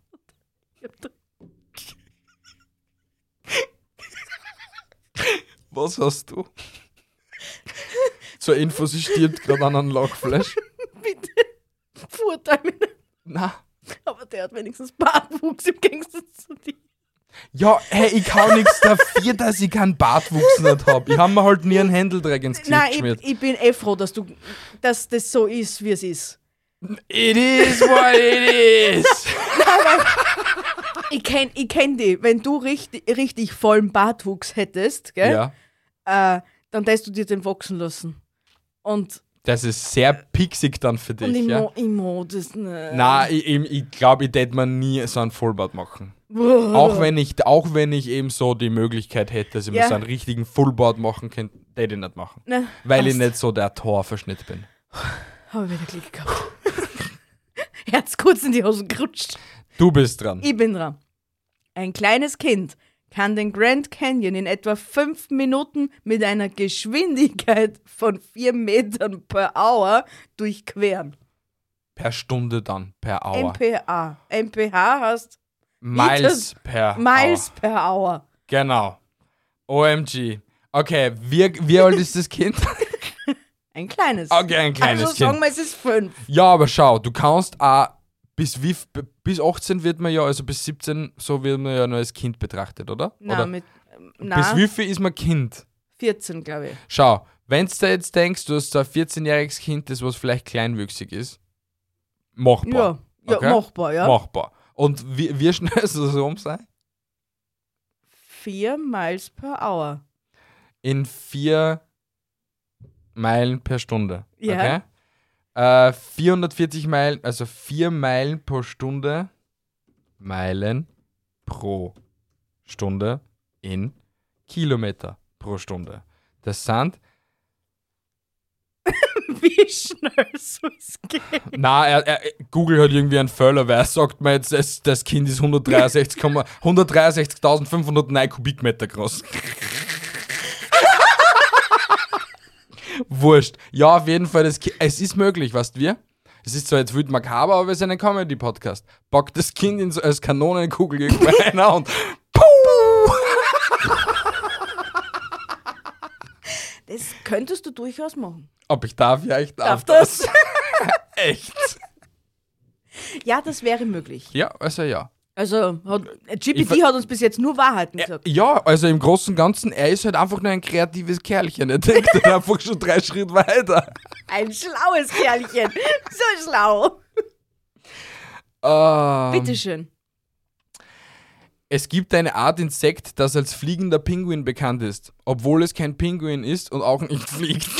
A: Was hast du? Zur Info, sie stirbt gerade an einem Lachflash.
B: Bitte. Verurteil mich nicht.
A: Na.
B: Aber der hat wenigstens Bartwuchs im Gegensatz zu dir.
A: Ja, hey, ich kann nichts dafür, dass ich keinen Bartwuchs nicht hab. Ich hab mir halt nie einen Händeldreck ins Gesicht
B: Nein,
A: geschmiert.
B: ich, ich bin eh froh, dass, du, dass das so ist, wie es ist.
A: It is what it is.
B: Ich kenn, ich kenn die. Wenn du richtig, richtig vollen Bartwuchs hättest, gell,
A: ja,
B: äh, dann lässt du dir den wachsen lassen. Und,
A: das ist sehr pixig dann für
B: und
A: dich,
B: ich,
A: ja?
B: mo, ich mo das nicht.
A: Nein, ich, ich, ich glaube, ich tät mir nie so einen Vollbart machen. Auch wenn ich, auch wenn ich eben so die Möglichkeit hätte, dass ich mir
B: Ja.
A: so einen richtigen Fullbart machen könnte, tät ich nicht machen.
B: Nein,
A: Weil ich nicht so der Torverschnitt bin.
B: Habe ich wieder Glück gehabt. Herz kurz in die Hosen gerutscht.
A: Du bist dran.
B: Ich bin dran. Ein kleines Kind kann den Grand Canyon in etwa fünf Minuten mit einer Geschwindigkeit von vier Metern per Hour durchqueren.
A: Per Stunde dann, per Hour.
B: MPA. MPH heißt
A: Miles per
B: Miles
A: Hour.
B: per Hour.
A: Genau. OMG. Okay, wie, wie alt ist das Kind?
B: Ein kleines.
A: Okay, ein kleines
B: also
A: Kind.
B: sagen wir, es ist fünf.
A: Ja, aber schau, du kannst auch bis wie bis 18 wird man ja, also bis 17, so wird man ja nur als Kind betrachtet, oder?
B: Na,
A: oder
B: mit, ähm,
A: bis
B: na
A: wie viel ist man Kind?
B: 14, glaube ich.
A: Schau, wenn du jetzt denkst, du hast ein 14-jähriges Kind, das was vielleicht kleinwüchsig ist, machbar.
B: Ja, ja
A: Okay.
B: machbar, ja.
A: Machbar. Und wie, wie schnell soll das rum sein?
B: Vier Miles per Hour.
A: In vier Meilen per Stunde.
B: Ja.
A: Okay? Äh, 440 Meilen, also 4 Meilen pro Stunde. Meilen pro Stunde in Kilometer pro Stunde. Das sind,
B: Wie schnell soll es gehen?
A: na, er, er, Google hat irgendwie einen Fehler, weil er sagt mir jetzt, das, das Kind ist 163, 163.509 Kubikmeter groß. Wurscht. Ja, auf jeden Fall, das Ki es ist möglich, weißt du wir? Es ist zwar jetzt wild makaber, aber wir sind ein Comedy-Podcast. Packt das Kind in so, als Kanonenkugel irgendwo einer und Puh!
B: Das könntest du durchaus machen.
A: Ob ich darf? Ja, ich darf,
B: Darf
A: das.
B: das?
A: Echt?
B: Ja, das wäre möglich.
A: Ja, also ja.
B: Also, hat, äh,
A: Ich
B: GPT hat uns bis jetzt nur Wahrheiten gesagt.
A: Ja, also im Großen und Ganzen, er ist halt einfach nur ein kreatives Kerlchen. Er denkt halt einfach schon drei Schritte weiter.
B: Ein schlaues Kerlchen. So schlau.
A: Ähm,
B: Bitteschön.
A: Es gibt eine Art Insekt, das als fliegender Pinguin bekannt ist, obwohl es kein Pinguin ist und auch nicht fliegt.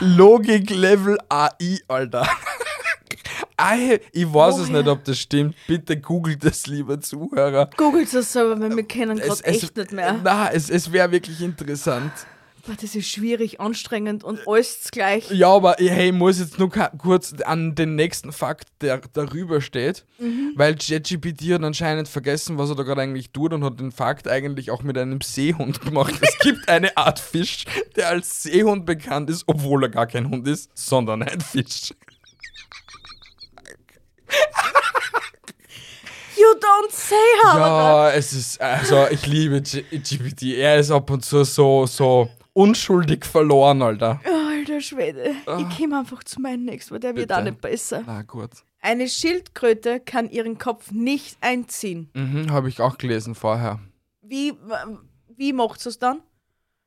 A: Logik Level AI, Alter. Ei, ich weiß es
B: Woher?
A: nicht, ob das stimmt. Bitte googelt es, lieber Zuhörer.
B: Googelt es selber, weil wir kennen
A: Es,
B: gerade
A: es,
B: echt nicht mehr.
A: Na, es, es wäre wirklich interessant.
B: Das ist schwierig, anstrengend und alles gleich.
A: Ja, aber hey, ich muss jetzt nur kurz an den nächsten Fakt, der darüber steht,
B: Mhm.
A: weil ChatGPT hat anscheinend vergessen, was er da gerade eigentlich tut und hat den Fakt eigentlich auch mit einem Seehund gemacht. Es gibt eine Art Fisch, der als Seehund bekannt ist, obwohl er gar kein Hund ist, sondern ein Fisch.
B: You don't say how.
A: Ja, es ist, also ich liebe GPT. Er ist ab und zu so, so unschuldig verloren, Alter.
B: Alter Schwede. Ich komme einfach zu meinem nächsten, weil der wird
A: Ah. Bitte.
B: auch nicht besser.
A: Na gut.
B: Eine Schildkröte kann ihren Kopf nicht einziehen.
A: Mhm, habe ich auch gelesen vorher.
B: Wie, wie macht es dann?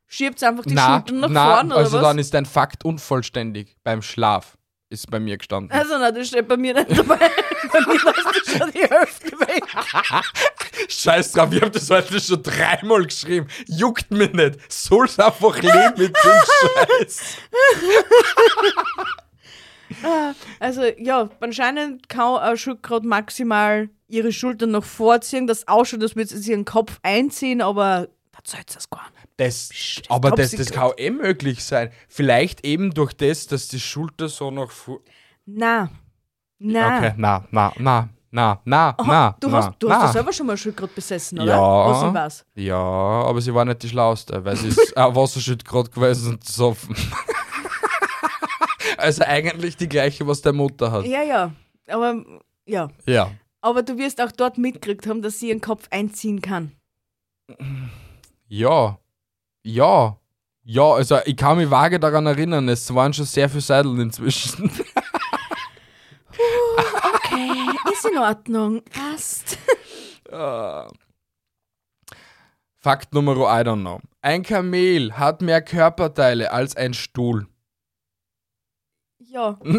B: Schiebt einfach die
A: na,
B: Schultern nach
A: na,
B: vorne oder
A: also
B: was?
A: dann ist dein Fakt unvollständig beim Schlaf. Ist bei mir gestanden.
B: also na, das steht bei mir nicht dabei. bei mir hast du schon die Hälfte weg.
A: Scheiß drauf, ich hab das heute schon dreimal geschrieben. Juckt mich nicht. Soll's einfach leben mit dem Scheiß.
B: Also ja, anscheinend kann eine Schildkröte maximal ihre Schultern nach vorziehen, das ausschaut, als würde sie ihren Kopf einziehen, aber da zählt es gar nicht.
A: Das,
B: Psst,
A: aber das, das kann eh möglich sein. Vielleicht eben durch das, dass die Schulter so vor.
B: Na. Na.
A: Okay, na, na, na, na, na,
B: Aha,
A: na.
B: du
A: na,
B: hast, du
A: na.
B: hast doch selber schon mal Schildkröte besessen, oder?
A: Ja.
B: Was.
A: Ja, aber sie war nicht die schlauste, weil sie ist ein Wasserschildkröte gewesen und besoffen. also eigentlich die gleiche, was der Mutter hat.
B: Ja, ja. Aber, ja.
A: Ja.
B: Aber du wirst auch dort mitgekriegt haben, dass sie ihren Kopf einziehen kann.
A: Ja. Ja. Ja, also ich kann mich vage daran erinnern, es waren schon sehr viele Seideln inzwischen.
B: Okay, ist in Ordnung. Passt.
A: Fakt Nummer I don't know. Ein Kamel hat mehr Körperteile als ein Stuhl.
B: Ja.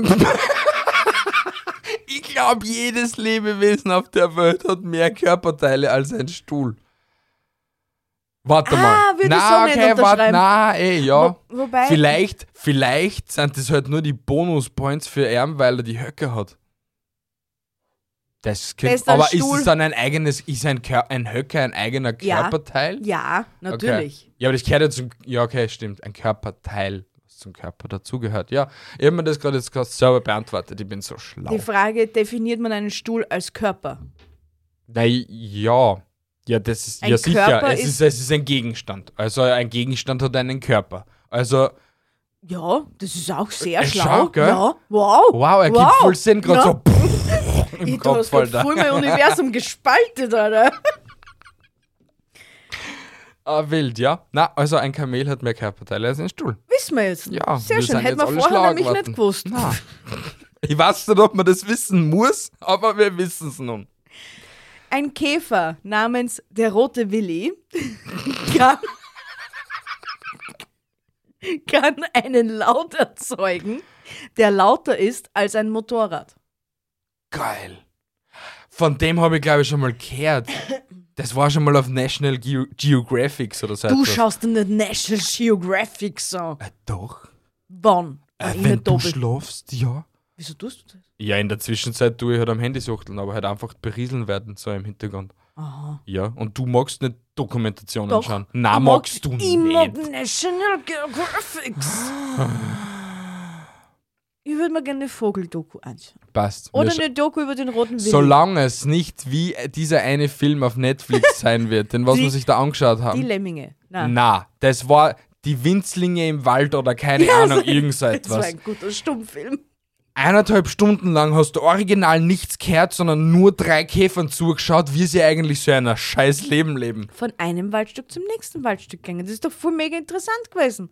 A: Ich glaube, jedes Lebewesen auf der Welt hat mehr Körperteile als ein Stuhl. Warte
B: Ah,
A: mal.
B: würde ich
A: na,
B: so nicht
A: okay, warte, na, ey, ja.
B: Wo, wobei.
A: Vielleicht, vielleicht sind das halt nur die Bonuspoints für ihn, weil er die Höcke hat. Das könnte,
B: Bester
A: aber
B: Stuhl.
A: ist es dann ein eigenes, ist ein, Kör, ein Höcke ein eigener
B: Ja.
A: Körperteil?
B: Ja, natürlich.
A: Okay. Ja, aber das gehört ja zum, ja okay, stimmt, ein Körperteil, was zum Körper dazugehört. Ja, ich habe mir das gerade jetzt gerade selber beantwortet, ich bin so schlau.
B: Die Frage, definiert man einen Stuhl als Körper?
A: Na, ja. Ja, das ist
B: Ein
A: ja sicher.
B: Körper
A: Es
B: ist-
A: ist, es ist ein Gegenstand. Also ein Gegenstand hat einen Körper. Also,
B: Ja, das ist auch sehr
A: Äh,
B: schlau.
A: schau, gell?
B: Ja, wow.
A: wow, er
B: wow.
A: gibt voll Sinn, gerade
B: Ja.
A: so pff, im
B: Ich, du
A: Kopf,
B: hast grad
A: Alter.
B: voll mein Universum gespaltet, Alter.
A: Ah, wild, ja. Na, also ein Kamel hat mehr Körperteile als ein Stuhl.
B: Wissen wir jetzt.
A: Ja,
B: Sehr
A: wir
B: schön. Hätten wir vorher nämlich
A: geworden.
B: nicht gewusst.
A: Ich weiß nicht, ob man das wissen muss, aber wir wissen es nun.
B: Ein Käfer namens der rote Willi kann, kann einen Laut erzeugen, der lauter ist als ein Motorrad.
A: Geil. Von dem habe ich, glaube ich, schon mal gehört. Das war schon mal auf National Geo Geographic oder so.
B: Du
A: etwas.
B: schaust dir nicht National Geographic an.
A: Äh, doch.
B: Wann?
A: Äh,
B: Wenn
A: du
B: bin.
A: schlafst, ja.
B: Wieso tust du das?
A: Ja, in der Zwischenzeit tue ich halt am Handy suchteln, aber halt einfach berieseln werden, so im Hintergrund.
B: Aha.
A: Ja, und du magst nicht Dokumentationen
B: Doch.
A: schauen. Na, magst
B: mag-
A: du
B: Ich mag
A: nicht.
B: National Geographic. ich würde mir gerne eine Vogeldoku anschauen.
A: Passt.
B: Oder eine Doku über den roten Willi.
A: Solange es nicht wie dieser eine Film auf Netflix sein wird, den was
B: Die-
A: wir sich da angeschaut
B: Die
A: haben.
B: Lemminge. Na,
A: Na, das war die Winzlinge im Wald oder keine
B: Ja,
A: Ahnung, irgend so
B: das war
A: etwas.
B: ein guter Stummfilm.
A: Eineinhalb Stunden lang hast du original nichts gehört, sondern nur drei Käfern zugeschaut, wie sie eigentlich so ein scheiß Leben leben.
B: Von einem Waldstück zum nächsten Waldstück gegangen. Das ist doch voll mega interessant gewesen.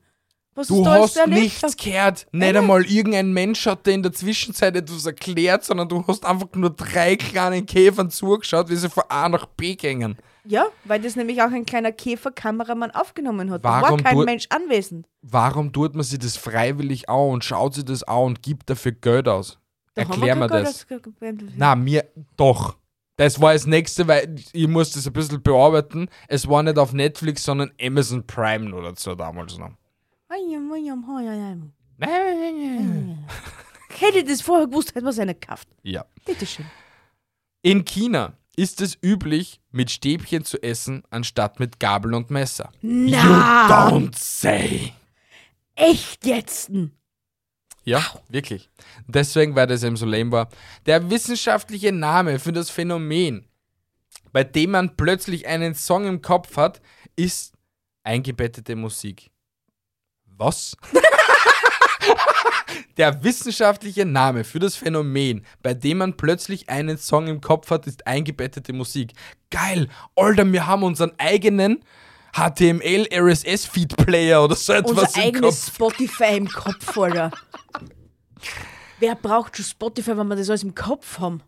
B: Was
A: Du hast nichts gehört. Nicht einmal irgendein Mensch hat dir in der Zwischenzeit etwas erklärt, sondern du hast einfach nur drei kleinen Käfern zugeschaut, wie sie von A nach B gingen.
B: Ja, weil das nämlich auch ein kleiner Käferkameramann aufgenommen hat. Da war
A: Warum
B: kein Mensch anwesend.
A: Warum tut man sich das freiwillig an und schaut sich das an und gibt dafür Geld aus?
B: Da
A: Erklär mir das. Na, mir doch. Das war das nächste, weil ich muss das ein bisschen bearbeiten. Es war nicht auf Netflix, sondern Amazon Prime oder so damals noch.
B: Hätte ich das vorher gewusst, hätte man es eine gekauft.
A: Ja.
B: Bitteschön.
A: In China ist es üblich, mit Stäbchen zu essen, anstatt mit Gabel und Messer.
B: Na,
A: Don't say.
B: echt jetzt?
A: Ja, wirklich. Deswegen, weil das eben so lame war. Der wissenschaftliche Name für das Phänomen, bei dem man plötzlich einen Song im Kopf hat, ist eingebettete Musik. Was? Der wissenschaftliche Name für das Phänomen, bei dem man plötzlich einen Song im Kopf hat, ist eingebettete Musik. Geil, Alter, wir haben unseren eigenen HTML RSS Feed Player oder so etwas
B: Unser
A: im
B: eigenes
A: Kopf.
B: Spotify im Kopf, Alter. Wer braucht schon Spotify, wenn wir das alles im Kopf haben?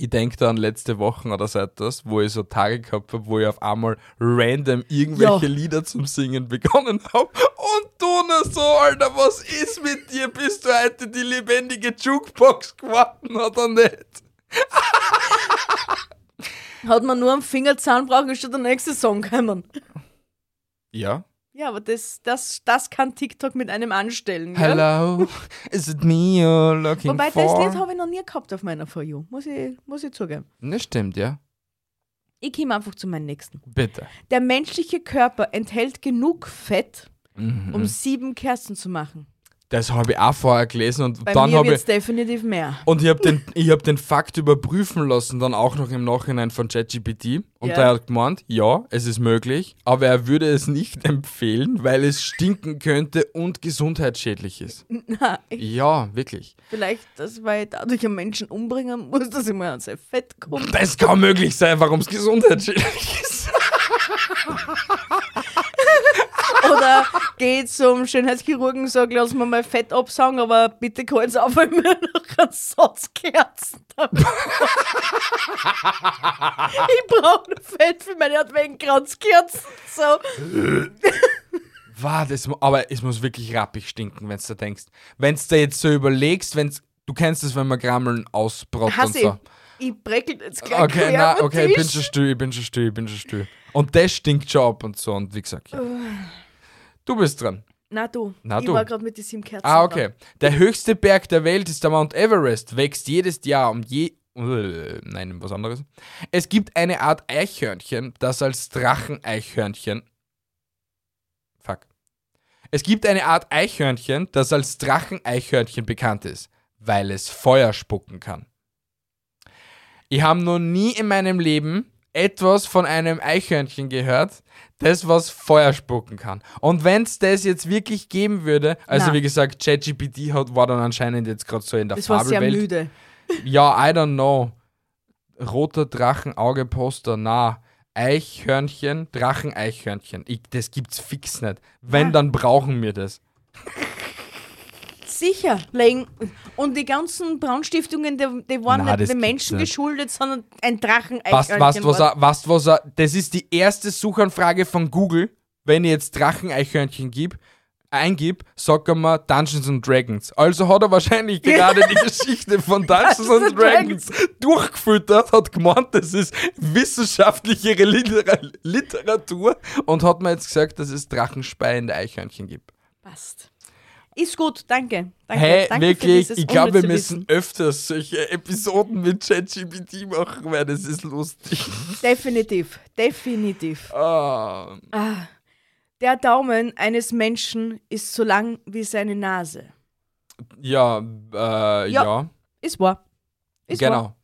A: Ich denke da an letzte Wochen oder so etwas, wo ich so Tage gehabt habe, wo ich auf einmal random irgendwelche
B: Ja.
A: Lieder zum Singen begonnen habe. Und du nur so, Alter, was ist mit dir? Bist du heute die lebendige Jukebox geworden oder nicht?
B: Hat man nur am Fingerzahn brauchen, ist schon der nächste Song kommen.
A: Ja.
B: Ja, aber das, das, das kann TikTok mit einem anstellen. Gell?
A: Hello, is it me you're looking
B: Wobei,
A: for?
B: das Lied habe ich noch nie gehabt auf meiner For You. Muss ich, muss ich zugeben.
A: Das stimmt, ja.
B: Ich komme einfach zu meinem nächsten.
A: Bitte.
B: Der menschliche Körper enthält genug Fett,
A: Mhm.
B: um sieben Kerzen zu machen.
A: Das habe ich auch vorher gelesen und
B: Bei
A: dann habe ich.
B: definitiv mehr.
A: Und ich habe den, ich hab den Fakt überprüfen lassen, dann auch noch im Nachhinein von ChatGPT. Und
B: Ja.
A: der hat gemeint, ja, es ist möglich, aber er würde es nicht empfehlen, weil es stinken könnte und gesundheitsschädlich ist.
B: Ich,
A: Ja, wirklich.
B: vielleicht, dass weil ich dadurch einen Menschen umbringen muss, dass ich mal an sein Fett komme.
A: Das kann möglich sein, warum es gesundheitsschädlich ist.
B: Oder geh zum Schönheitschirurgen und sag, lass mir mal Fett absagen, aber bitte kurz auf, weil mir noch ein Satz Kerzen. Ich brauche Fett für meine Adventkranzkerzen. So.
A: War das, aber es muss wirklich rappig stinken, wenn du da denkst. Wenn du da jetzt so überlegst, wenn's, du kennst das, wenn man Grammeln ausbrot und
B: ich.
A: so.
B: Ich breckel jetzt gleich
A: Okay,
B: am
A: okay, ich bin schon still, ich bin schon still, ich bin schon still. Und das stinkt schon ab und so und wie gesagt, ja. Du bist dran.
B: Na du,
A: Na
B: ich
A: du.
B: war gerade mit den sieben Kerzen.
A: Ah, okay. Der höchste Berg der Welt ist der Mount Everest, wächst jedes Jahr um je. Äh, Nein, was anderes. Es gibt eine Art Eichhörnchen, das als Dracheneichhörnchen. Fuck. Es gibt eine Art Eichhörnchen, das als Dracheneichhörnchen bekannt ist, weil es Feuer spucken kann. Ich habe noch nie in meinem Leben etwas von einem Eichhörnchen gehört, das was Feuer spucken kann. Und wenn es das jetzt wirklich geben würde, also
B: Na.
A: wie gesagt, ChatGPT hat- war dann anscheinend jetzt gerade so in der
B: Das war sehr
A: Fabelwelt.
B: müde.
A: Ja, I don't know. Roter Drachenauge-Poster, na. Eichhörnchen, Dracheneichhörnchen. Ich, das gibt's fix nicht. Wenn,
B: Ah.
A: dann brauchen wir das.
B: Sicher. Und die ganzen Brandstiftungen, die, die waren
A: Na,
B: nicht den Menschen
A: nicht.
B: geschuldet, sondern ein Drachen.
A: Was, was, was, er, was, was er, das ist die erste Suchanfrage von Google, wenn ich jetzt Dracheneichhörnchen gib, eingib, sagt er mir Dungeons and Dragons. Also hat er wahrscheinlich gerade die Geschichte von Dungeons and Dragons durchgefüttert, hat gemeint, das ist wissenschaftliche Litera Literatur und hat mir jetzt gesagt, dass es drachenspeiende Eichhörnchen gibt.
B: Passt. Ist gut, danke. danke
A: Hey,
B: danke
A: wirklich, ich glaube, wir müssen
B: Wissen.
A: öfters solche Episoden mit ChatGPT machen, weil das ist lustig.
B: Definitiv, definitiv.
A: Ah.
B: Der Daumen eines Menschen ist so lang wie seine Nase.
A: Ja, äh, ja,
B: Ja, Ist wahr. Ist wahr.
A: genau.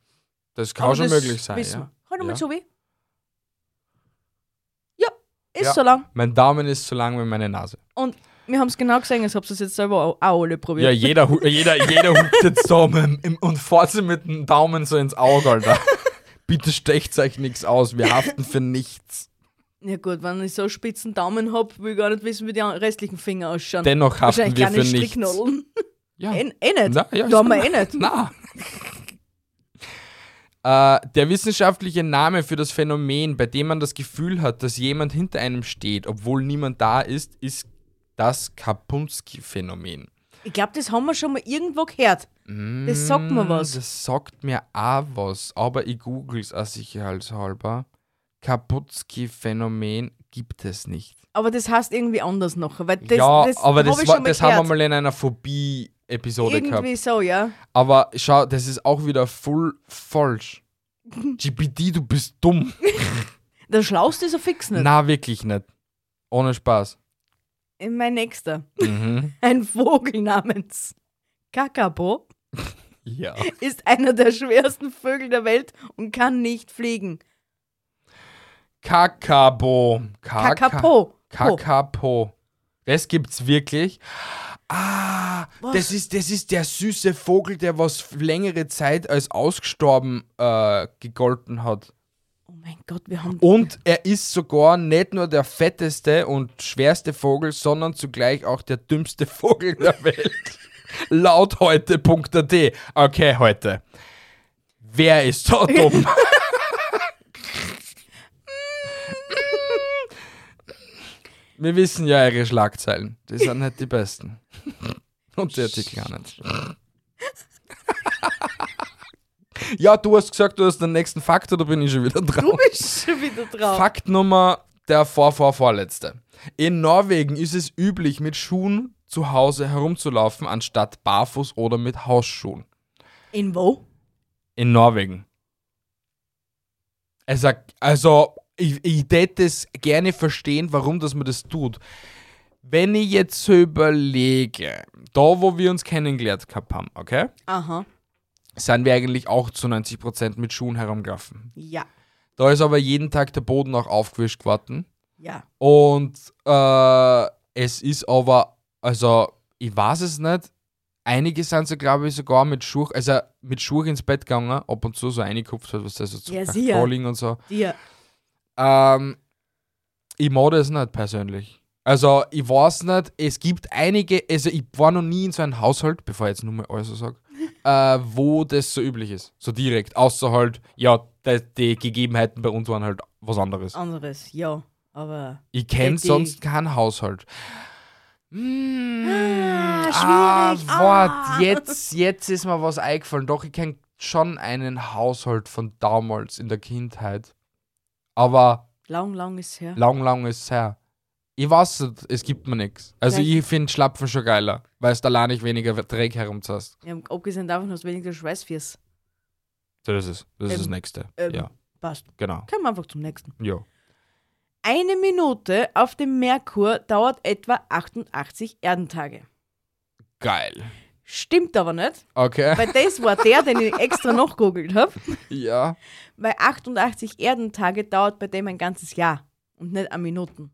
A: Das kann
B: Aber
A: schon
B: das
A: möglich sein.
B: Wissen
A: Ja.
B: wir. Halt mal
A: Ja.
B: wie. Ja, ist
A: Ja.
B: so lang.
A: Mein Daumen ist so lang wie meine Nase.
B: Und wir haben es genau gesehen, ich habe es jetzt selber auch, auch alle probiert.
A: Ja, jeder, jeder, jeder hupt jetzt so mit, dem- und fährt sie mit dem Daumen so ins Auge, Alter. Bitte stecht euch nichts aus, wir haften für nichts.
B: Ja gut, wenn ich so einen spitzen Daumen hab, will ich gar nicht wissen, wie die restlichen Finger ausschauen.
A: Dennoch haften
B: Wahrscheinlich
A: wir für nichts. Ja.
B: Eh, eh nicht.
A: Na, ja,
B: da haben wir eh nicht.
A: Na. Äh, der wissenschaftliche Name für das Phänomen, bei dem man das Gefühl hat, dass jemand hinter einem steht, obwohl niemand da ist, ist das Kapunski-Phänomen.
B: Ich glaube, das haben wir schon mal irgendwo gehört. Das sagt mir was.
A: Mm, Das sagt mir auch was, aber ich google es auch sicherheitshalber. Kaputski-Phänomen gibt es nicht.
B: Aber das heißt irgendwie anders noch. Weil das,
A: ja,
B: das
A: aber
B: hab
A: das,
B: ich
A: war, das haben wir mal in einer Phobie-Episode gehabt.
B: Irgendwie so, ja.
A: Aber schau, das ist auch wieder voll falsch. GPT, du bist dumm.
B: Der Schlauste ist er fix nicht.
A: Na, wirklich nicht. Ohne Spaß.
B: Mein nächster.
A: Mhm.
B: Ein Vogel namens Kakapo
A: Ja.
B: ist einer der schwersten Vögel der Welt und kann nicht fliegen.
A: Kakabo. Kaka-
B: Kakapo. Po.
A: Kakapo. Das gibt's wirklich. Ah,
B: Was?
A: das ist, das ist der süße Vogel, der was längere Zeit als ausgestorben äh, gegolten hat.
B: Mein Gott, wir haben.
A: Und er ist sogar nicht nur der fetteste und schwerste Vogel, sondern zugleich auch der dümmste Vogel der Welt. Laut heute.at. Okay, heute. Wer ist so dumm? Wir wissen ja ihre Schlagzeilen. Die sind nicht die besten. Und die Artikel auch nicht. Ja, du hast gesagt, du hast den nächsten Fakt oder bin ich schon wieder dran?
B: Du bist schon wieder drauf.
A: Fakt Nummer der vor, vor, vorletzte. In Norwegen ist es üblich, mit Schuhen zu Hause herumzulaufen, anstatt barfuß oder mit Hausschuhen.
B: In wo?
A: In Norwegen. Also, also ich, ich hätte es gerne verstehen, warum dass man das tut. Wenn ich jetzt so überlege, da wo wir uns kennengelernt gehabt haben, okay,
B: Aha.
A: Sind wir eigentlich auch zu 90% mit Schuhen herumgelaufen.
B: Ja.
A: Da ist aber jeden Tag der Boden auch aufgewischt geworden.
B: Ja.
A: Und äh, es ist aber, also ich weiß es nicht, einige sind so, glaube ich, sogar mit Schuh, also mit Schuh ins Bett gegangen, ab und zu so eingekupft hat, was das so
B: Ja,
A: zu. Calling und so.
B: Dir.
A: Ähm, ich mag das nicht persönlich. Also, ich weiß nicht, es gibt einige, also ich war noch nie in so einem Haushalt, bevor ich jetzt nur mal alles so sage, äh, wo das so üblich ist. So direkt. Außer halt, ja, die, die Gegebenheiten bei uns waren halt was anderes.
B: Anderes, ja. Aber.
A: Ich kenne sonst keinen Haushalt. Mm,
B: Ah,
A: ah,
B: schwierig.
A: wart,
B: Ah.
A: jetzt, jetzt ist mir was eingefallen. Doch, ich kenne schon einen Haushalt von damals in der Kindheit. Aber
B: Lang, lang ist her.
A: lang, lang ist her. Ich weiß nicht, es gibt mir nichts. Also
B: Vielleicht-
A: ich finde Schlapfen schon geiler, weil es da allein nicht weniger Dreck herumzahst.
B: Ja, abgesehen davon hast du weniger Schweißfiers.
A: So, das ist das, ist das
B: Ähm,
A: Nächste.
B: ähm.
A: ja,
B: Passt.
A: genau.
B: Kommen wir einfach zum nächsten.
A: Ja.
B: Eine Minute auf dem Merkur dauert etwa 88 Erdentage.
A: Geil.
B: Stimmt aber nicht,
A: Okay.
B: weil das war der, den ich extra noch googelt habe.
A: ja.
B: Weil 88 Erdentage dauert bei dem ein ganzes Jahr und nicht eine Minuten.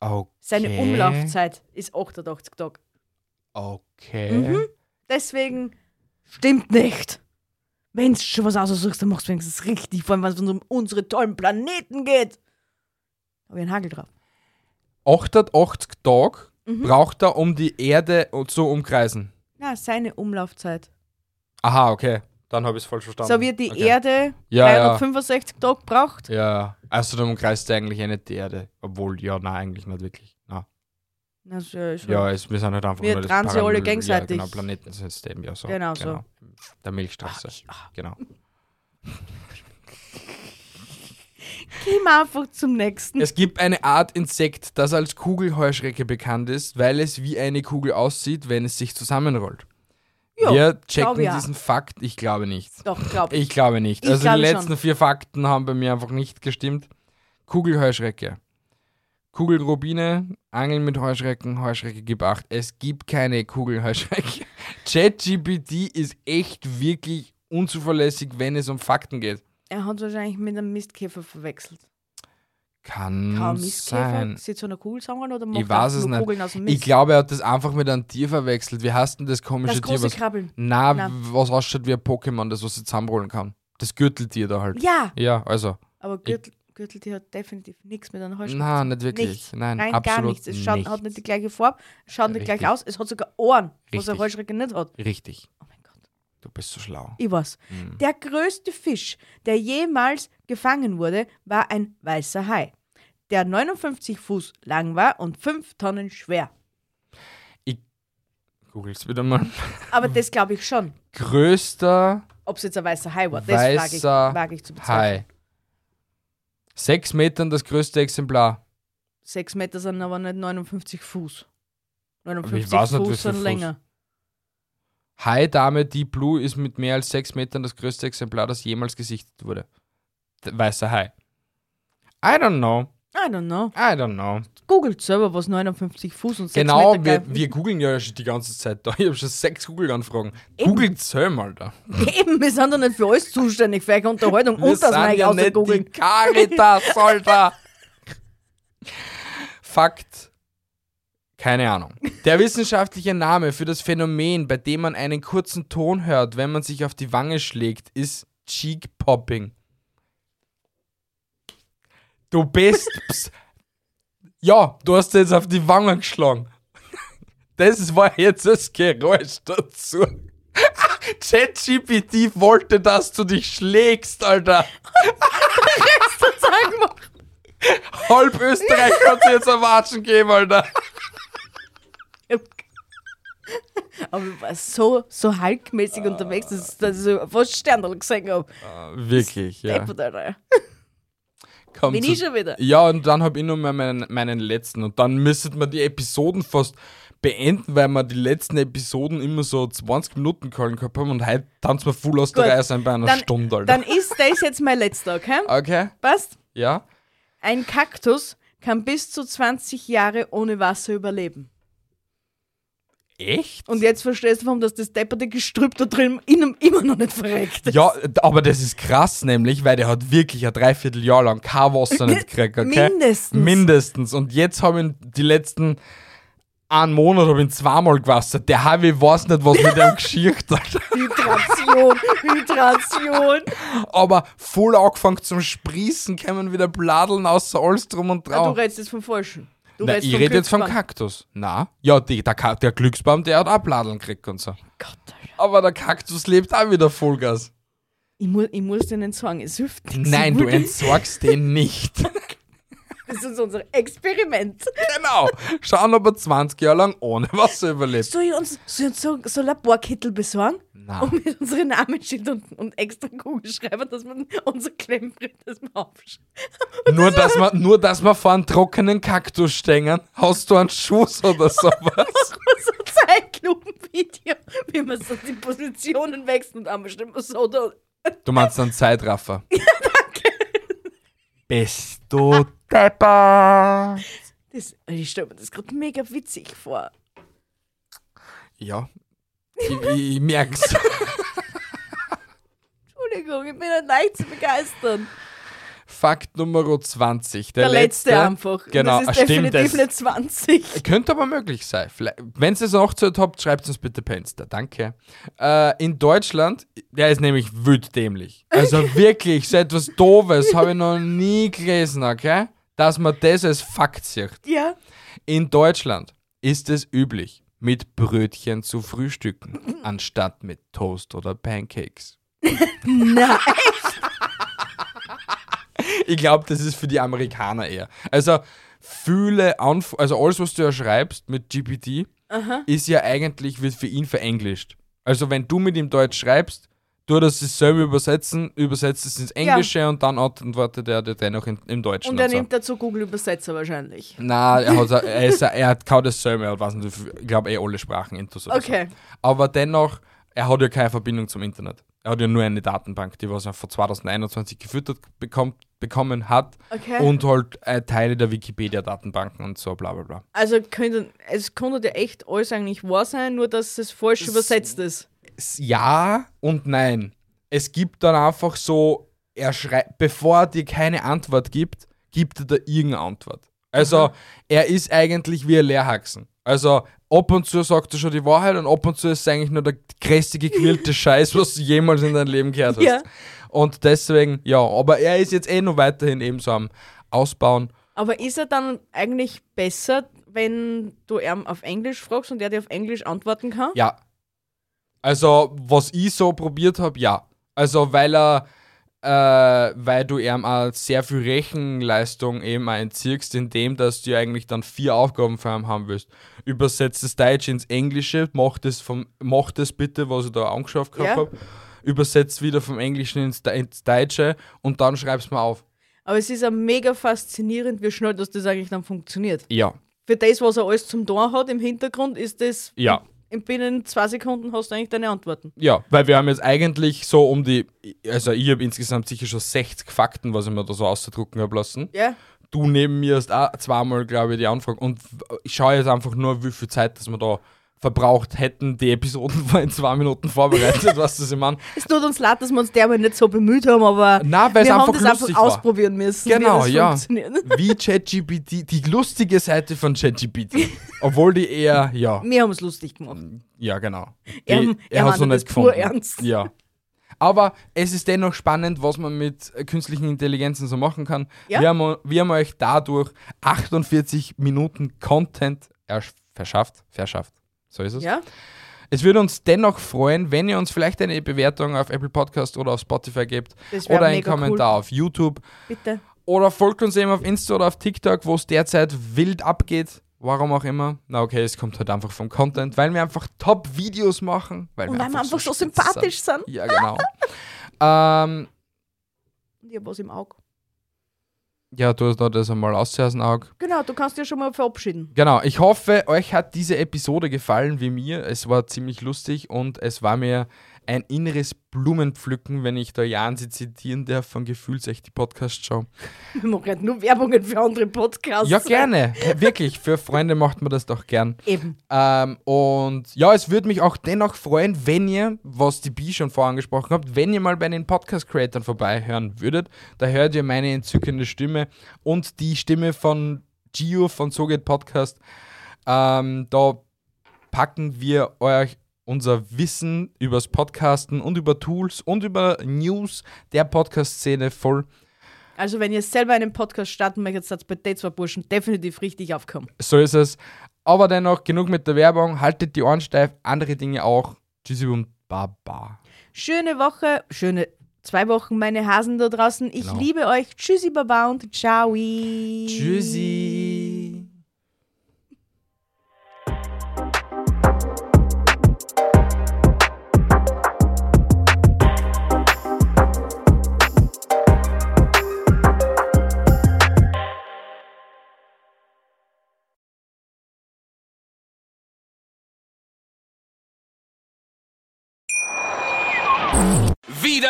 A: Okay.
B: Seine Umlaufzeit ist 88 Tage.
A: Okay.
B: Mhm. Deswegen stimmt nicht. Wenn du schon was aussuchst, dann machst du wenigstens richtig, vor allem wenn es um unsere tollen Planeten geht. Habe ich einen Hagel drauf.
A: 880 Tage
B: Mhm.
A: braucht er, um die Erde zu umkreisen.
B: Na, seine Umlaufzeit.
A: Aha, okay. Dann habe ich es falsch verstanden.
B: So wie die
A: okay.
B: Erde
A: Ja, ja.
B: 365 Tage braucht.
A: Ja, also dann umkreist er eigentlich eh nicht die Erde. Obwohl, ja, nein, eigentlich nicht wirklich. Na.
B: Das ist ja
A: Ja, es, wir sind halt einfach
B: Wir
A: nur das
B: sie alle gegenseitig.
A: Ja, genau, Planetensystem, ja so.
B: Genau so.
A: Der Milchstraße.
B: Ah,
A: Genau.
B: Gehen wir einfach zum nächsten.
A: Es gibt eine Art Insekt, das als Kugelheuschrecke bekannt ist, weil es wie eine Kugel aussieht, wenn es sich zusammenrollt.
B: Ja,
A: wir checken
B: glaub
A: diesen Fakt. Ich glaube nicht.
B: Doch, glaub ich.
A: Ich glaube nicht.
B: Ich
A: also
B: glaube
A: die letzten
B: schon.
A: vier Fakten haben bei mir einfach nicht gestimmt. Kugelheuschrecke. Kugelrubine, Angeln mit Heuschrecken, Heuschrecke gib acht. Es gibt keine Kugelheuschrecke. ChatGPT ist echt wirklich unzuverlässig, wenn es um Fakten geht.
B: Er hat wahrscheinlich mit einem Mistkäfer verwechselt.
A: Kann,
B: ein Mistkäfer
A: sein.
B: sich zu einer Kugel sammeln oder
A: Ich
B: macht er
A: weiß es.
B: Kugeln aus dem Mist?
A: Ich glaube, er hat das einfach mit einem Tier verwechselt. Wie heißt denn das komische
B: das
A: Tier,
B: große
A: was,
B: Krabbeln.
A: na,
B: Na.
A: was ausschaut wie ein Pokémon, das was sie zusammenrollen kann? Das Gürteltier da halt.
B: Ja,
A: Ja, also.
B: aber Gürtel, Gürteltier hat definitiv nichts mit einer Heuschrecke
A: Nein, nicht wirklich.
B: Nichts.
A: Nein,
B: Rein
A: absolut
B: gar nichts. Es schaut, hat nicht die gleiche Farbe, schaut nicht gleich
A: Richtig.
B: aus. Es hat sogar Ohren, was
A: Richtig.
B: eine Heuschrecke nicht hat.
A: Richtig.
B: Oh mein.
A: Du bist so schlau.
B: Ich weiß.
A: Hm.
B: Der größte Fisch, der jemals gefangen wurde, war ein weißer Hai, der 59 Fuß lang war und 5 Tonnen schwer.
A: Googel's wieder mal.
B: Aber das glaube ich schon.
A: Größter
B: Ob es jetzt ein weißer Hai war, das wage ich, wage ich zu bezweifeln.
A: Hai. Sechs Metern das größte Exemplar.
B: 6 Meter sind aber nicht 59 Fuß.
A: Aber
B: 59
A: ich weiß nicht,
B: Fuß
A: viel
B: sind
A: Fuß.
B: länger.
A: Hai Dame Deep Blue ist mit mehr als sechs Metern das größte Exemplar, das jemals gesichtet wurde. Der weiße Hai. I don't know.
B: I don't know.
A: I don't know.
B: Googelt selber, was 59 Fuß und 6
A: genau,
B: Meter
A: wir,
B: gleich-
A: wir googeln ja schon die ganze Zeit da. Ich habe schon sechs Google-Anfragen. Googelt selber, Alter.
B: Eben, wir sind doch nicht für alles zuständig, für eure Unterhaltung
A: Wir
B: und das wir
A: ja
B: außer
A: nicht die
B: googeln.
A: Caritas, Alter. Fakt. Keine Ahnung. Der wissenschaftliche Name für das Phänomen, bei dem man einen kurzen Ton hört, wenn man sich auf die Wange schlägt, ist Cheek Popping. Du bist. ps- ja, du hast jetzt auf die Wange geschlagen. Das war jetzt das Geräusch dazu. ChatGPT wollte, dass du dich schlägst, Alter. Halb Österreich kann dir jetzt Watschen geben, Alter.
B: Aber ich war so, so halkmäßig unterwegs, dass, dass ich fast Sternl gesehen habe.
A: Wirklich, ja. Kommt
B: Bin ich schon wieder.
A: Ja, und dann habe ich noch mal meinen, meinen letzten. Und dann müsstet man die Episoden fast beenden, weil wir die letzten Episoden immer so 20 Minuten gehalten gehabt haben und heute tanzen wir voll aus der
B: Gut,
A: Reihe sein bei einer
B: Dann,
A: Stunde, Alter.
B: dann ist das jetzt mein letzter, okay?
A: okay,
B: Passt?
A: ja.
B: Ein Kaktus kann bis zu 20 Jahre ohne Wasser überleben.
A: Echt?
B: Und jetzt verstehst du, warum das, das depperte Gestrüpp da drin innen immer noch nicht verreckt ist.
A: Ja, aber das ist krass nämlich, weil der hat wirklich ein Dreivierteljahr lang kein Wasser nicht gekriegt, okay?
B: Mindestens.
A: Mindestens. Und jetzt habe ich ihn die letzten einen Monat habe ich ihn zweimal gewassert. Der Harvey weiß nicht, was mit dem geschirrt hat.
B: Hydration, Hydration.
A: Aber voll angefangen zum Sprießen, kommen wieder Bladeln außer alles drum und
B: Ah, du
A: drauf.
B: redest jetzt vom Falschen. Du redest
A: ich rede jetzt vom. Kaktus. Na, ja, die, der, Ka- der Glücksbaum, der hat auch Bladeln gekriegt und so.
B: Gott, Alter.
A: Aber der Kaktus lebt auch wieder Vollgas.
B: ich, mu ich muss nicht sagen, es hilft nichts.
A: Nein, du entsorgst den nicht.
B: Das ist unser Experiment.
A: genau. Schauen, ob er 20 Jahre lang ohne Wasser überlebt.
B: Soll ich uns, soll ich uns so, so Laborkittel besorgen?
A: Na.
B: Und mit unseren Namensschild und, und extra Kugel schreiben, dass man unser Klemmbrett das mal aufschreibt.
A: Nur dass, man, nur, dass man vor einem trockenen Kaktus stehen, hast du einen Schuss oder sowas.
B: so Zeitlupenvideo, wie man so die Positionen wechselt und einmal stimmt man so da.
A: Du meinst einen Zeitraffer? Ja. Bist du Depper?
B: Das, ich stelle mir das gerade mega witzig vor.
A: Ja. Ich, ich, ich merk's.
B: Entschuldigung, ich bin nicht leicht zu begeistern.
A: Fakt Nummer 20. Der,
B: Der, letzte, einfach.
A: Genau,
B: das
A: ah,
B: ist
A: stimmt.
B: definitiv
A: Das
B: nicht 20.
A: könnte aber möglich sein. Wenn ihr es noch Zeit habt, schreibt uns bitte per Insta. Danke. Äh, in Deutschland, der ist nämlich dämlich. Also wirklich, so etwas Doofes habe ich noch nie gelesen, okay? Dass man das als Fakt sieht.
B: Ja.
A: In Deutschland ist es üblich, mit Brötchen zu frühstücken, anstatt mit Toast oder Pancakes.
B: Nein.
A: Ich glaube, das ist für die Amerikaner eher. Also, viele Anf also alles, was du ja schreibst mit GPT, ist ja eigentlich wird für ihn verenglischt. Also, wenn du mit ihm Deutsch schreibst, du das selber übersetzen, übersetzt es ins Englische und dann antwortet er dir dennoch in, im Deutschen.
B: Und er
A: so.
B: nimmt dazu Google-Übersetzer wahrscheinlich.
A: Na, er hat, er, ist, er hat kaum dasselbe, er weiß nicht, ich glaube eh alle Sprachen oder
B: Okay.
A: so. Aber dennoch, er hat ja keine Verbindung zum Internet. Er hat ja nur eine Datenbank, die was er von 2021 gefüttert bekommt, bekommen hat
B: Okay.
A: und halt äh, Teile der Wikipedia-Datenbanken und so bla bla bla.
B: Also könnte, es könnte ja echt alles eigentlich wahr sein, nur dass es falsch übersetzt ist.
A: Ja und nein. Es gibt dann einfach so, er schreibt, bevor er dir keine Antwort gibt, gibt er dir irgendeine Antwort. Also er ist eigentlich wie ein Lehrhaxen. Also ab und zu sagt er schon die Wahrheit und ab und zu ist es eigentlich nur der größte gequälte Scheiß, was du jemals in deinem Leben gehört hast.
B: Ja.
A: Und deswegen, ja, aber er ist jetzt eh noch weiterhin eben so am Ausbauen.
B: Aber ist er dann eigentlich besser, wenn du ihn auf Englisch fragst und er dir auf Englisch antworten kann?
A: Ja. Also, was ich so probiert habe, ja. Also, weil er, äh, weil du ihm auch sehr viel Rechenleistung eben auch entziehst, indem dass du eigentlich dann vier Aufgaben für ihn haben willst. Übersetzt das Deutsch ins Englische, mach das, vom, mach das bitte, was ich da angeschaut gehabt
B: Ja.
A: habe. Übersetzt wieder vom Englischen ins, ins Deutsche und dann schreib's mal auf.
B: Aber es ist ja mega faszinierend, wie schnell dass das eigentlich dann funktioniert.
A: Ja.
B: Für das, was er alles zum Tor hat im Hintergrund, ist das.
A: Ja.
B: In binnen zwei Sekunden hast du eigentlich deine Antworten.
A: Ja, weil wir haben jetzt eigentlich so um die, also ich habe insgesamt sicher schon 60 Fakten, was ich mir da so auszudrucken habe lassen.
B: Ja?
A: du neben mir hast auch zweimal, glaube ich, die Anfrage. Und ich schaue jetzt einfach nur, wie viel Zeit, dass wir da verbraucht hätten. Die Episoden in zwei Minuten vorbereitet, was das ich meine.
B: Es tut uns leid, dass wir uns dermal nicht so bemüht haben, aber
A: Nein, es
B: wir haben das einfach
A: war.
B: ausprobieren müssen,
A: Genau,
B: wie
A: ja.
B: funktioniert.
A: Wie ChatGPT, die lustige Seite von ChatGPT. Obwohl die eher, ja,
B: Wir haben es lustig gemacht.
A: ja, genau. Die,
B: Er- er
A: hat's
B: meinte das pur ernst.
A: Ja. Aber es ist dennoch spannend, was man mit äh, künstlichen Intelligenzen so machen kann.
B: Ja.
A: Wir, haben, wir haben euch dadurch 48 Minuten Content ersch- verschafft. Verschafft. So ist es.
B: Ja?
A: Es würde uns dennoch freuen, wenn ihr uns vielleicht eine Bewertung auf Apple Podcast oder auf Spotify gebt oder einen Kommentar auf YouTube
B: Bitte.
A: oder folgt uns eben auf Insta oder auf TikTok, wo es derzeit wild abgeht. Warum auch immer. Na okay, es kommt halt einfach vom Content, weil wir einfach Top-Videos machen. Weil
B: Und weil wir einfach so
A: spitze
B: sympathisch sind.
A: Ja, genau. ähm,
B: Und ich hab was im Auge.
A: Ja, du hast da das einmal aus dem Auge.
B: Genau, du kannst dir schon mal verabschieden.
A: Genau, ich hoffe, euch hat diese Episode gefallen wie mir. Es war ziemlich lustig und es war mir ein inneres Blumenpflücken, wenn ich da Jansi zitieren darf von Gefühlsecht die Podcast-Show.
B: Wir machen halt nur Werbungen für andere Podcasts.
A: Ja, gerne. Wirklich, für Freunde macht man das doch gern.
B: Eben.
A: Ähm, und ja, es würde mich auch dennoch freuen, wenn ihr, was die Bi schon vorher angesprochen habt, wenn ihr mal bei den Podcast-Creatern vorbeihören würdet. Da hört ihr meine entzückende Stimme und die Stimme von Gio von So geht Podcast. Ähm, da packen wir euch unser Wissen übers Podcasten und über Tools und über News der Podcast-Szene voll.
B: Also, wenn ihr selber einen Podcast starten möchtet, seid bei den zwei Burschen definitiv richtig aufgekommen.
A: So ist es. Aber dennoch, genug mit der Werbung. Haltet die Ohren steif. Andere Dinge auch. Tschüssi und Baba.
B: Schöne Woche, schöne zwei Wochen, meine Hasen da draußen. Ich
A: Genau.
B: liebe euch. Tschüssi, Baba und ciao.
A: Tschüssi.